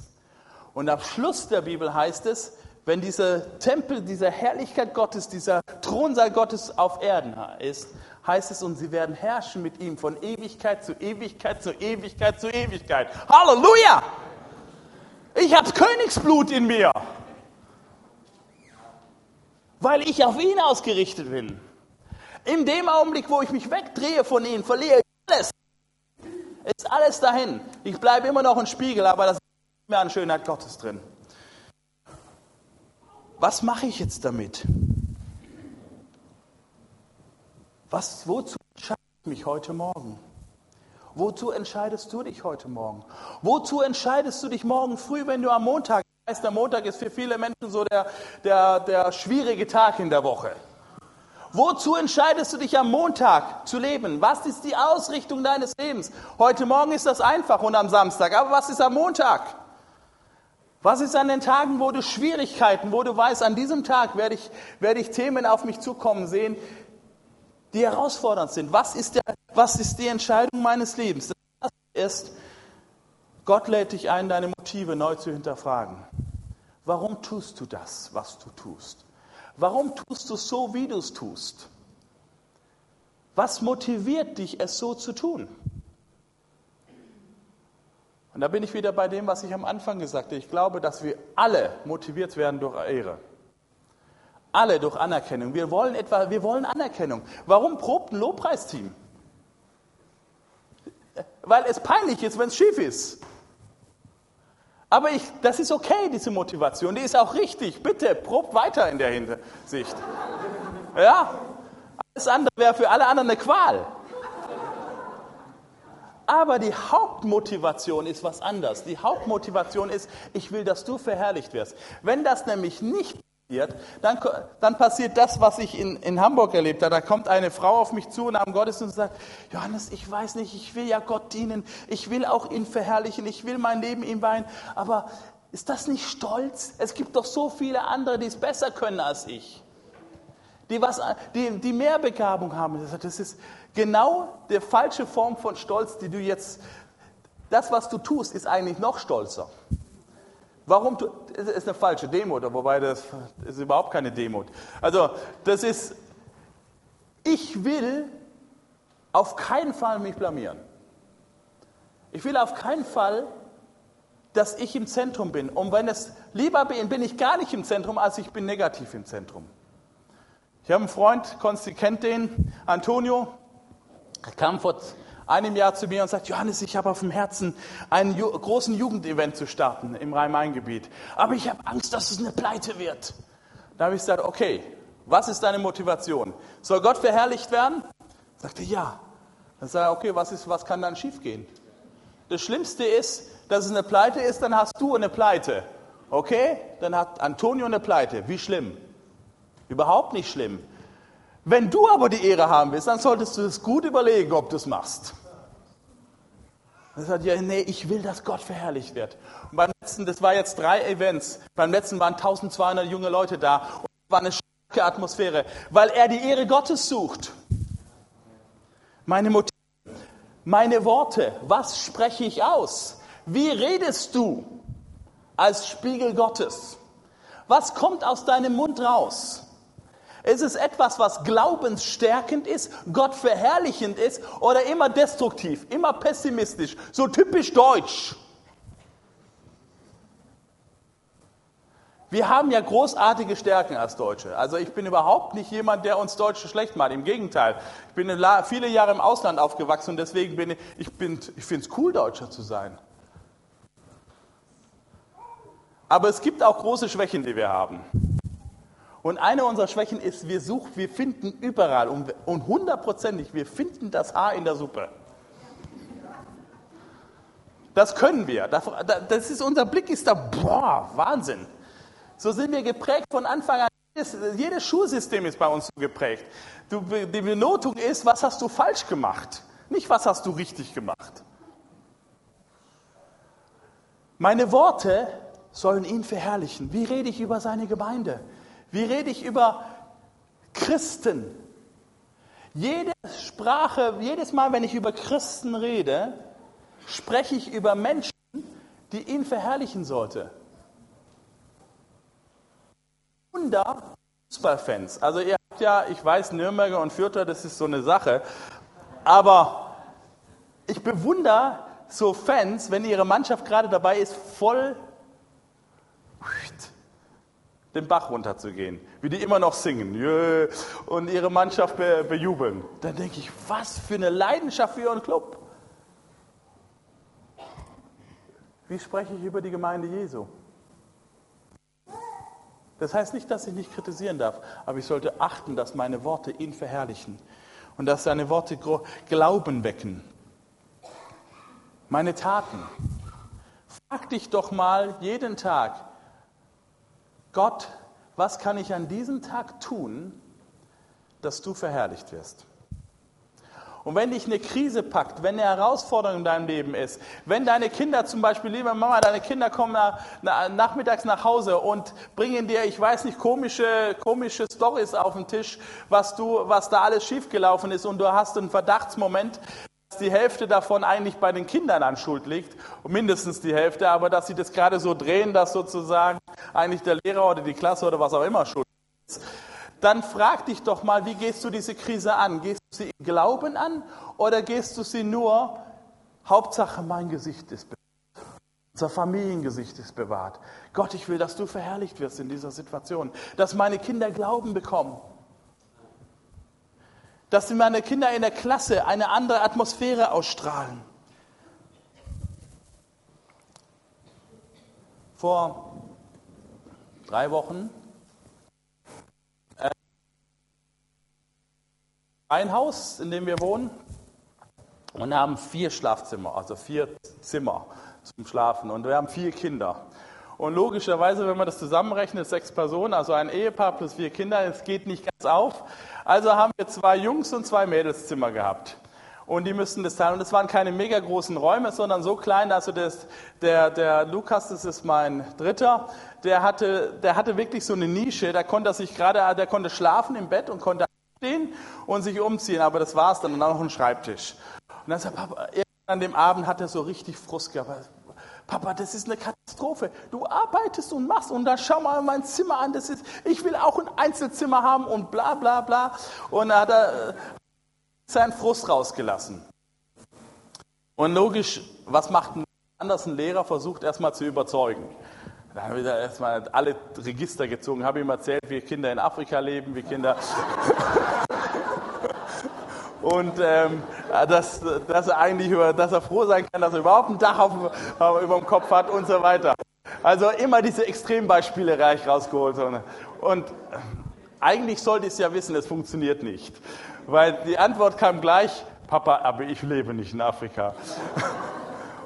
B: Und am Schluss der Bibel heißt es, wenn dieser Tempel, dieser Herrlichkeit Gottes, dieser Thronsaal Gottes auf Erden ist, heißt es, und sie werden herrschen mit ihm von Ewigkeit zu Ewigkeit zu Ewigkeit zu Ewigkeit. Halleluja! Ich habe Königsblut in mir, weil ich auf ihn ausgerichtet bin. In dem Augenblick, wo ich mich wegdrehe von ihnen, verliere ich alles. Ist alles dahin. Ich bleibe immer noch ein Spiegel, aber das ist mehr an Schönheit Gottes drin. Was mache ich jetzt damit? Was, wozu entscheide ich mich heute Morgen? Wozu entscheidest du dich heute Morgen? Wozu entscheidest du dich morgen früh, wenn du am Montag, ich weiß, der Montag ist für viele Menschen so der, der, der schwierige Tag in der Woche. Wozu entscheidest du dich am Montag zu leben? Was ist die Ausrichtung deines Lebens? Heute Morgen ist das einfach und am Samstag, aber was ist am Montag? Was ist an den Tagen, wo du Schwierigkeiten, wo du weißt, an diesem Tag werde ich, werde ich Themen auf mich zukommen sehen, die herausfordernd sind? Was ist, der, was ist die Entscheidung meines Lebens? Das ist, Gott lädt dich ein, deine Motive neu zu hinterfragen. Warum tust du das, was du tust? Warum tust du es so, wie du es tust? Was motiviert dich, es so zu tun? Und da bin ich wieder bei dem, was ich am Anfang gesagt habe. Ich glaube, dass wir alle motiviert werden durch Ehre. Alle durch Anerkennung. Wir wollen etwa, wir wollen Anerkennung. Warum probt ein Lobpreisteam? Weil es peinlich ist, wenn es schief ist. Aber ich, das ist okay, diese Motivation. Die ist auch richtig. Bitte, probt weiter in der Hinsicht. Ja, alles andere wäre für alle anderen eine Qual. Aber die Hauptmotivation ist was anderes. Die Hauptmotivation ist, ich will, dass du verherrlicht wirst. Wenn das nämlich nicht passiert, dann, dann passiert das, was ich in, in Hamburg erlebt habe. Da kommt eine Frau auf mich zu und am Gottesdienst und sagt, Johannes, ich weiß nicht, ich will ja Gott dienen, ich will auch ihn verherrlichen, ich will mein Leben ihm weihen, aber ist das nicht stolz? Es gibt doch so viele andere, die es besser können als ich. Die, was, die, die mehr Begabung haben. Das ist genau die falsche Form von Stolz, die du jetzt, das, was du tust, ist eigentlich noch stolzer. Warum? Du, es ist eine falsche Demut, wobei das ist überhaupt keine Demut. Also, das ist, ich will auf keinen Fall mich blamieren. Ich will auf keinen Fall dass ich im Zentrum bin. Und wenn es lieber bin, bin ich gar nicht im Zentrum, als ich bin negativ im Zentrum. Ich habe einen Freund, Konsti kennt den, Antonio, er kam vor einem Jahr zu mir und sagt, Johannes, ich habe auf dem Herzen, einen Ju großen Jugendevent zu starten im Rhein-Main-Gebiet. Aber ich habe Angst, dass es eine Pleite wird. Da habe ich gesagt, okay, was ist deine Motivation? Soll Gott verherrlicht werden? Sagte ja. Dann sage ich, okay, was, ist, was kann dann schiefgehen? Das Schlimmste ist, dass es eine Pleite ist, dann hast du eine Pleite. Okay? Dann hat Antonio eine Pleite. Wie schlimm? Überhaupt nicht schlimm. Wenn du aber die Ehre haben willst, dann solltest du es gut überlegen, ob du es machst. Er sagt, ja, nee, ich will, dass Gott verherrlicht wird. Und beim letzten, das war jetzt drei Events, beim letzten waren 1200 junge Leute da und es war eine starke Atmosphäre, weil er die Ehre Gottes sucht. Meine Motive, meine Worte, was spreche ich aus? Wie redest du als Spiegel Gottes? Was kommt aus deinem Mund raus? Ist es etwas, was glaubensstärkend ist, Gott verherrlichend ist oder immer destruktiv, immer pessimistisch, so typisch deutsch? Wir haben ja großartige Stärken als Deutsche. Also ich bin überhaupt nicht jemand, der uns Deutsche schlecht macht. Im Gegenteil. Ich bin viele Jahre im Ausland aufgewachsen und deswegen bin ich, ich, ich finde es cool, Deutscher zu sein. Aber es gibt auch große Schwächen, die wir haben. Und eine unserer Schwächen ist, wir suchen, wir finden überall und hundertprozentig, wir finden das Haar in der Suppe. Das können wir. Das ist, unser Blick ist da, boah, Wahnsinn. So sind wir geprägt von Anfang an. Jedes, Schulsystem ist bei uns so geprägt. Die Benotung ist, was hast du falsch gemacht, nicht was hast du richtig gemacht. Meine Worte sollen ihn verherrlichen. Wie rede ich über seine Gemeinde? Wie rede ich über Christen? Jede Sprache, jedes Mal, wenn ich über Christen rede, spreche ich über Menschen, die ihn verherrlichen sollte. Wunder Fußballfans. Also ihr habt ja, ich weiß, Nürnberger und Fürther, das ist so eine Sache, aber ich bewundere so Fans, wenn ihre Mannschaft gerade dabei ist, voll den Bach runterzugehen, wie die immer noch singen und ihre Mannschaft bejubeln. Dann denke ich, was für eine Leidenschaft für ihren Club. Wie spreche ich über die Gemeinde Jesu? Das heißt nicht, dass ich nicht kritisieren darf, aber ich sollte achten, dass meine Worte ihn verherrlichen und dass seine Worte Glauben wecken. Meine Taten. Frag dich doch mal jeden Tag, Gott, was kann ich an diesem Tag tun, dass du verherrlicht wirst? Und wenn dich eine Krise packt, wenn eine Herausforderung in deinem Leben ist, wenn deine Kinder zum Beispiel, liebe Mama, deine Kinder kommen nach, nach, nachmittags nach Hause und bringen dir, ich weiß nicht, komische, komische Stories auf den Tisch, was du, was da alles schiefgelaufen ist und du hast einen Verdachtsmoment, die Hälfte davon eigentlich bei den Kindern an Schuld liegt, mindestens die Hälfte, aber dass sie das gerade so drehen, dass sozusagen eigentlich der Lehrer oder die Klasse oder was auch immer schuld ist, dann frag dich doch mal, wie gehst du diese Krise an? Gehst du sie im Glauben an oder gehst du sie nur, Hauptsache mein Gesicht ist bewahrt, unser Familiengesicht ist bewahrt. Gott, ich will, dass du verherrlicht wirst in dieser Situation, dass meine Kinder Glauben bekommen dass meine Kinder in der Klasse eine andere Atmosphäre ausstrahlen. Vor drei Wochen äh, ein Haus, in dem wir wohnen. und haben vier Schlafzimmer, also vier Zimmer zum Schlafen. Und wir haben vier Kinder. Und logischerweise, wenn man das zusammenrechnet, sechs Personen, also ein Ehepaar plus vier Kinder, es geht nicht ganz auf. Also haben wir zwei Jungs- und zwei Mädelszimmer gehabt. Und die müssten das teilen. Und es waren keine mega großen Räume, sondern so klein, also das, der, der Lukas, das ist mein Dritter, der hatte, der hatte wirklich so eine Nische, da konnte er sich gerade, der konnte schlafen im Bett und konnte stehen und sich umziehen, aber das war's dann und dann noch ein Schreibtisch. Und dann sagt Papa, an dem Abend hat er so richtig Frust gehabt. Papa, das ist eine Katastrophe. Du arbeitest und machst und dann schau mal mein Zimmer an. Das ist, ich will auch ein Einzelzimmer haben und bla bla bla. Und dann hat er äh, seinen Frust rausgelassen. Und logisch, was macht ein anders? Ein Lehrer versucht erstmal zu überzeugen. Da haben wir erstmal alle Register gezogen, habe ihm erzählt, wie Kinder in Afrika leben, wie Kinder. Und ähm, dass, dass, er eigentlich über, dass er froh sein kann, dass er überhaupt ein Dach auf, auf, über dem Kopf hat und so weiter. Also immer diese Extrembeispiele reich rausgeholt. Und, und eigentlich sollte ich es ja wissen, es funktioniert nicht. Weil die Antwort kam gleich, Papa, aber ich lebe nicht in Afrika.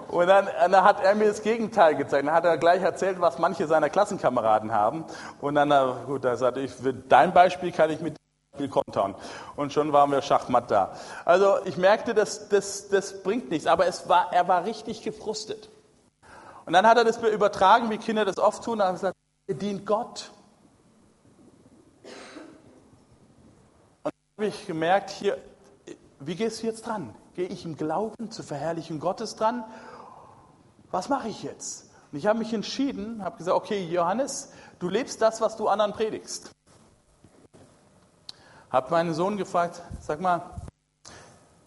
B: Und dann, dann, hat er mir das Gegenteil gezeigt. Dann hat er gleich erzählt, was manche seiner Klassenkameraden haben. Und dann, gut, da sagte ich, dein Beispiel kann ich mit Spiel kontern. Und schon waren wir Schachmatt da. Also ich merkte, das, das, das bringt nichts, aber es war, er war richtig gefrustet. Und dann hat er das übertragen, wie Kinder das oft tun, und hat gesagt, ihr dient Gott. Und dann habe ich gemerkt, hier, wie gehst du jetzt dran? Gehe ich im Glauben zur Verherrlichung Gottes dran? Was mache ich jetzt? Und ich habe mich entschieden, habe gesagt, okay, Johannes, du lebst das, was du anderen predigst. Habe meinen Sohn gefragt, sag mal,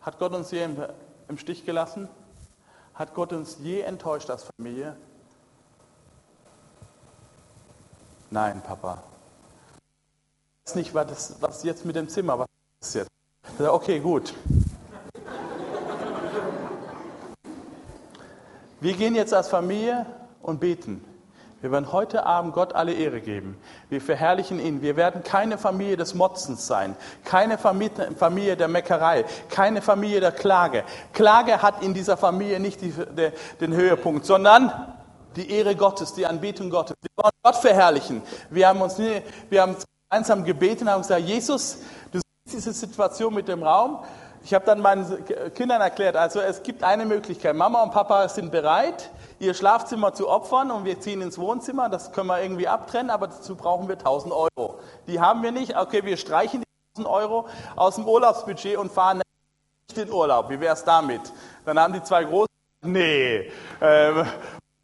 B: hat Gott uns je im, Stich gelassen? Hat Gott uns je enttäuscht als Familie? Nein, Papa. Ich weiß nicht, was, das, was jetzt mit dem Zimmer, was ist jetzt? Okay, gut. Wir gehen jetzt als Familie und beten. Wir werden heute Abend Gott alle Ehre geben. Wir verherrlichen ihn. Wir werden keine Familie des Motzens sein, keine Familie der Meckerei, keine Familie der Klage. Klage hat in dieser Familie nicht die, der, den Höhepunkt, sondern die Ehre Gottes, die Anbetung Gottes. Wir wollen Gott verherrlichen. Wir haben uns nie, wir haben gemeinsam gebeten, haben gesagt, Jesus, du siehst diese Situation mit dem Raum. Ich habe dann meinen Kindern erklärt, also es gibt eine Möglichkeit. Mama und Papa sind bereit, ihr Schlafzimmer zu opfern und wir ziehen ins Wohnzimmer. Das können wir irgendwie abtrennen, aber dazu brauchen wir 1000 Euro. Die haben wir nicht. Okay, wir streichen die 1000 Euro aus dem Urlaubsbudget und fahren nicht in Urlaub. Wie wäre es damit? Dann haben die zwei Großen, nee, äh,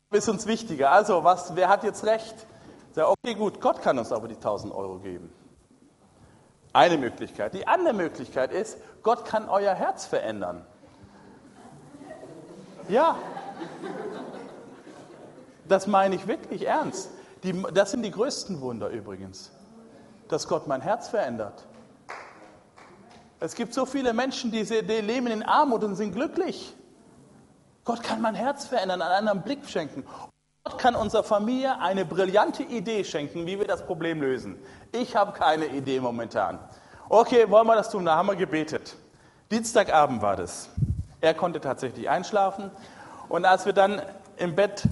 B: ist uns wichtiger. Also, was, wer hat jetzt recht? Okay, gut, Gott kann uns aber die 1000 Euro geben. Eine Möglichkeit. Die andere Möglichkeit ist, Gott kann euer Herz verändern. Ja, das meine ich wirklich ernst. Die, das sind die größten Wunder übrigens, dass Gott mein Herz verändert. Es gibt so viele Menschen, die, die leben in Armut und sind glücklich. Gott kann mein Herz verändern, einen anderen Blick schenken. Gott kann unserer Familie eine brillante Idee schenken, wie wir das Problem lösen. Ich habe keine Idee momentan. Okay, wollen wir das tun? Da haben wir gebetet. Dienstagabend war das. Er konnte tatsächlich einschlafen. Und als wir dann im Bett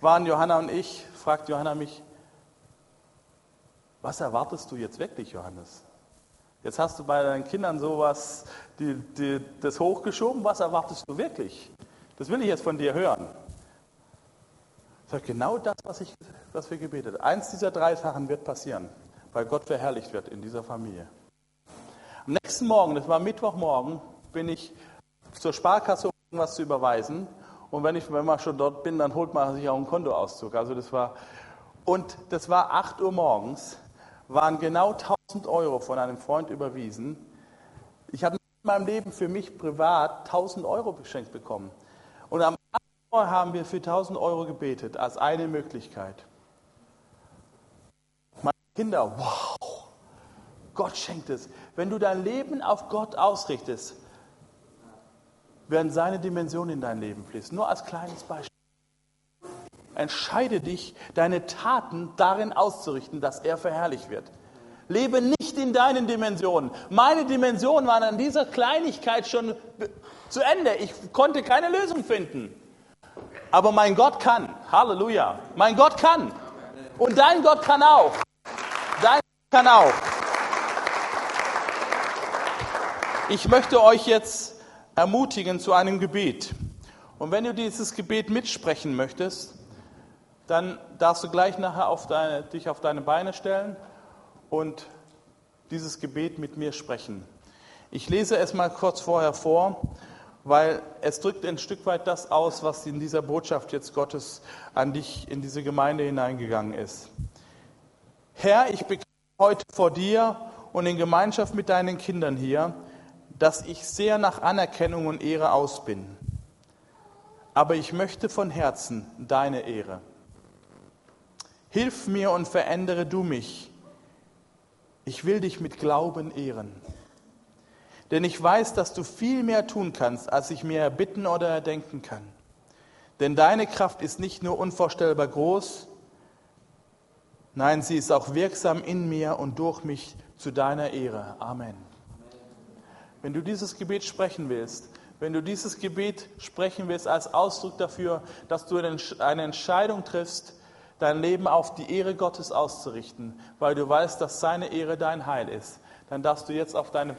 B: waren Johanna und ich, fragt Johanna mich, was erwartest du jetzt wirklich, Johannes? Jetzt hast du bei deinen Kindern sowas, die, die, das hochgeschoben, was erwartest du wirklich? Das will ich jetzt von dir hören. Ich sage, genau das, was, ich, was wir gebetet haben. Eins dieser drei Sachen wird passieren, weil Gott verherrlicht wird in dieser Familie. Am nächsten Morgen, das war Mittwochmorgen, bin ich zur Sparkasse, um irgendwas zu überweisen. Und wenn ich wenn man schon dort bin, dann holt man sich auch einen Kontoauszug. Also das war und das war 8 Uhr morgens, waren genau 1000 Euro von einem Freund überwiesen. Ich habe in meinem Leben für mich privat 1000 Euro geschenkt bekommen. Und am 8 Uhr haben wir für 1000 Euro gebetet, als eine Möglichkeit. Meine Kinder, wow, Gott schenkt es. Wenn du dein Leben auf Gott ausrichtest, werden seine Dimensionen in dein Leben fließen. Nur als kleines Beispiel. Entscheide dich, deine Taten darin auszurichten, dass er verherrlicht wird. Lebe nicht in deinen Dimensionen. Meine Dimensionen waren an dieser Kleinigkeit schon zu Ende. Ich konnte keine Lösung finden. Aber mein Gott kann. Halleluja. Mein Gott kann. Und dein Gott kann auch. Dein Gott kann auch. Ich möchte euch jetzt ermutigen zu einem Gebet. Und wenn du dieses Gebet mitsprechen möchtest, dann darfst du gleich nachher auf deine, dich auf deine Beine stellen und dieses Gebet mit mir sprechen. Ich lese es mal kurz vorher vor, weil es drückt ein Stück weit das aus, was in dieser Botschaft jetzt Gottes an dich in diese Gemeinde hineingegangen ist. Herr, ich bekenne heute vor dir und in Gemeinschaft mit deinen Kindern hier, dass ich sehr nach Anerkennung und Ehre aus bin. Aber ich möchte von Herzen deine Ehre. Hilf mir und verändere du mich. Ich will dich mit Glauben ehren. Denn ich weiß, dass du viel mehr tun kannst, als ich mir erbitten oder erdenken kann. Denn deine Kraft ist nicht nur unvorstellbar groß, nein, sie ist auch wirksam in mir und durch mich zu deiner Ehre. Amen. Wenn du dieses Gebet sprechen willst, wenn du dieses Gebet sprechen willst als Ausdruck dafür, dass du eine Entscheidung triffst, dein Leben auf die Ehre Gottes auszurichten, weil du weißt, dass seine Ehre dein Heil ist, dann darfst du jetzt auf deine,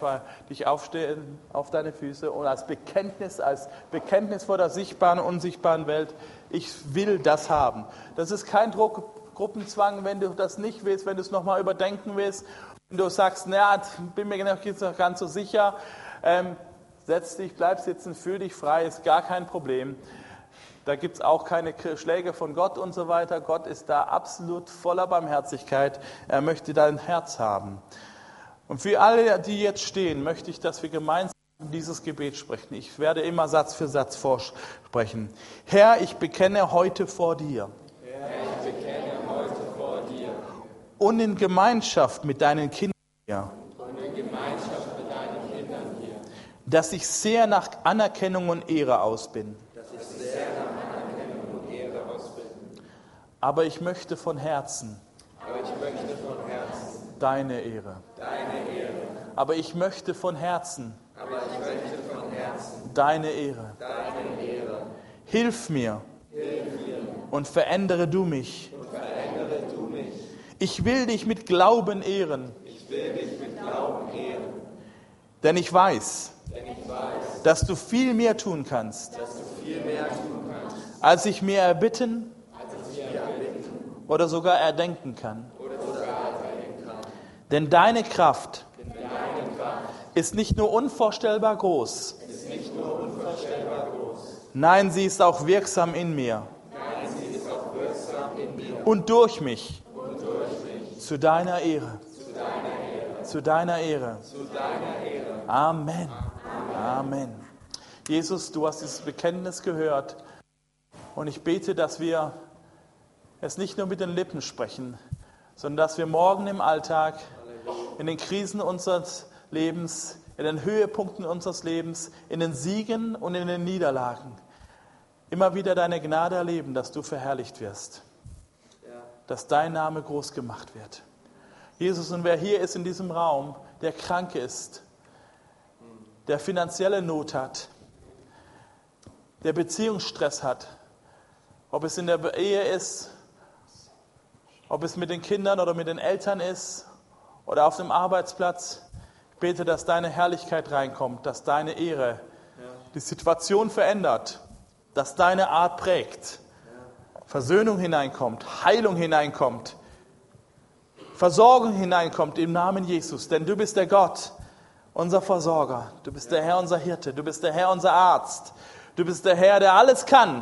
B: dich aufstellen auf deine Füße und als Bekenntnis, als Bekenntnis vor der sichtbaren und unsichtbaren Welt, ich will das haben. Das ist kein Druck, Gruppenzwang, wenn du das nicht willst, wenn du es nochmal überdenken willst, wenn du sagst, naja, bin mir noch ganz so sicher, ähm, setz dich, bleib sitzen, fühl dich frei, ist gar kein Problem. Da gibt es auch keine Schläge von Gott und so weiter. Gott ist da absolut voller Barmherzigkeit. Er möchte dein Herz haben. Und für alle, die jetzt stehen, möchte ich, dass wir gemeinsam dieses Gebet sprechen. Ich werde immer Satz für Satz vorsprechen. Herr, ich bekenne heute vor dir. Herr, ich bekenne heute vor dir. Und in Gemeinschaft mit deinen Kindern hier. Und. Dass ich sehr nach Anerkennung und Ehre aus bin. Aber ich möchte von Herzen, möchte von Herzen deine, Ehre. deine Ehre. Aber ich möchte von Herzen, von Herzen deine, Ehre. deine Ehre. Hilf mir, Hilf mir. Und, verändere du mich. und verändere du mich. Ich will dich mit Glauben ehren. Ich will dich mit Glauben ehren. Denn ich weiß, Denn ich weiß dass du viel mehr tun kannst, dass du viel mehr tun kannst als ich mir erbitten oder sogar erdenken kann. Denn deine Kraft ist nicht nur unvorstellbar groß, nein, sie ist auch wirksam in mir und durch mich zu deiner Ehre. Zu deiner Ehre. Amen. Amen. Jesus, du hast dieses Bekenntnis gehört und ich bete, dass wir es nicht nur mit den Lippen sprechen, sondern dass wir morgen im Alltag, in den Krisen unseres Lebens, in den Höhepunkten unseres Lebens, in den Siegen und in den Niederlagen immer wieder deine Gnade erleben, dass du verherrlicht wirst, dass dein Name groß gemacht wird. Jesus, und wer hier ist in diesem Raum, der krank ist, der finanzielle Not hat, der Beziehungsstress hat, ob es in der Ehe ist, ob es mit den Kindern oder mit den Eltern ist oder auf dem Arbeitsplatz. Ich bete, dass deine Herrlichkeit reinkommt, dass deine Ehre die Situation verändert, dass deine Art prägt, Versöhnung hineinkommt, Heilung hineinkommt, Versorgung hineinkommt im Namen Jesus. Denn du bist der Gott, unser Versorger. Du bist der Herr, unser Hirte. Du bist der Herr, unser Arzt. Du bist der Herr, der alles kann,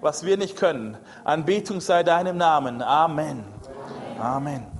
B: was wir nicht können. Anbetung sei deinem Namen. Amen. Amen.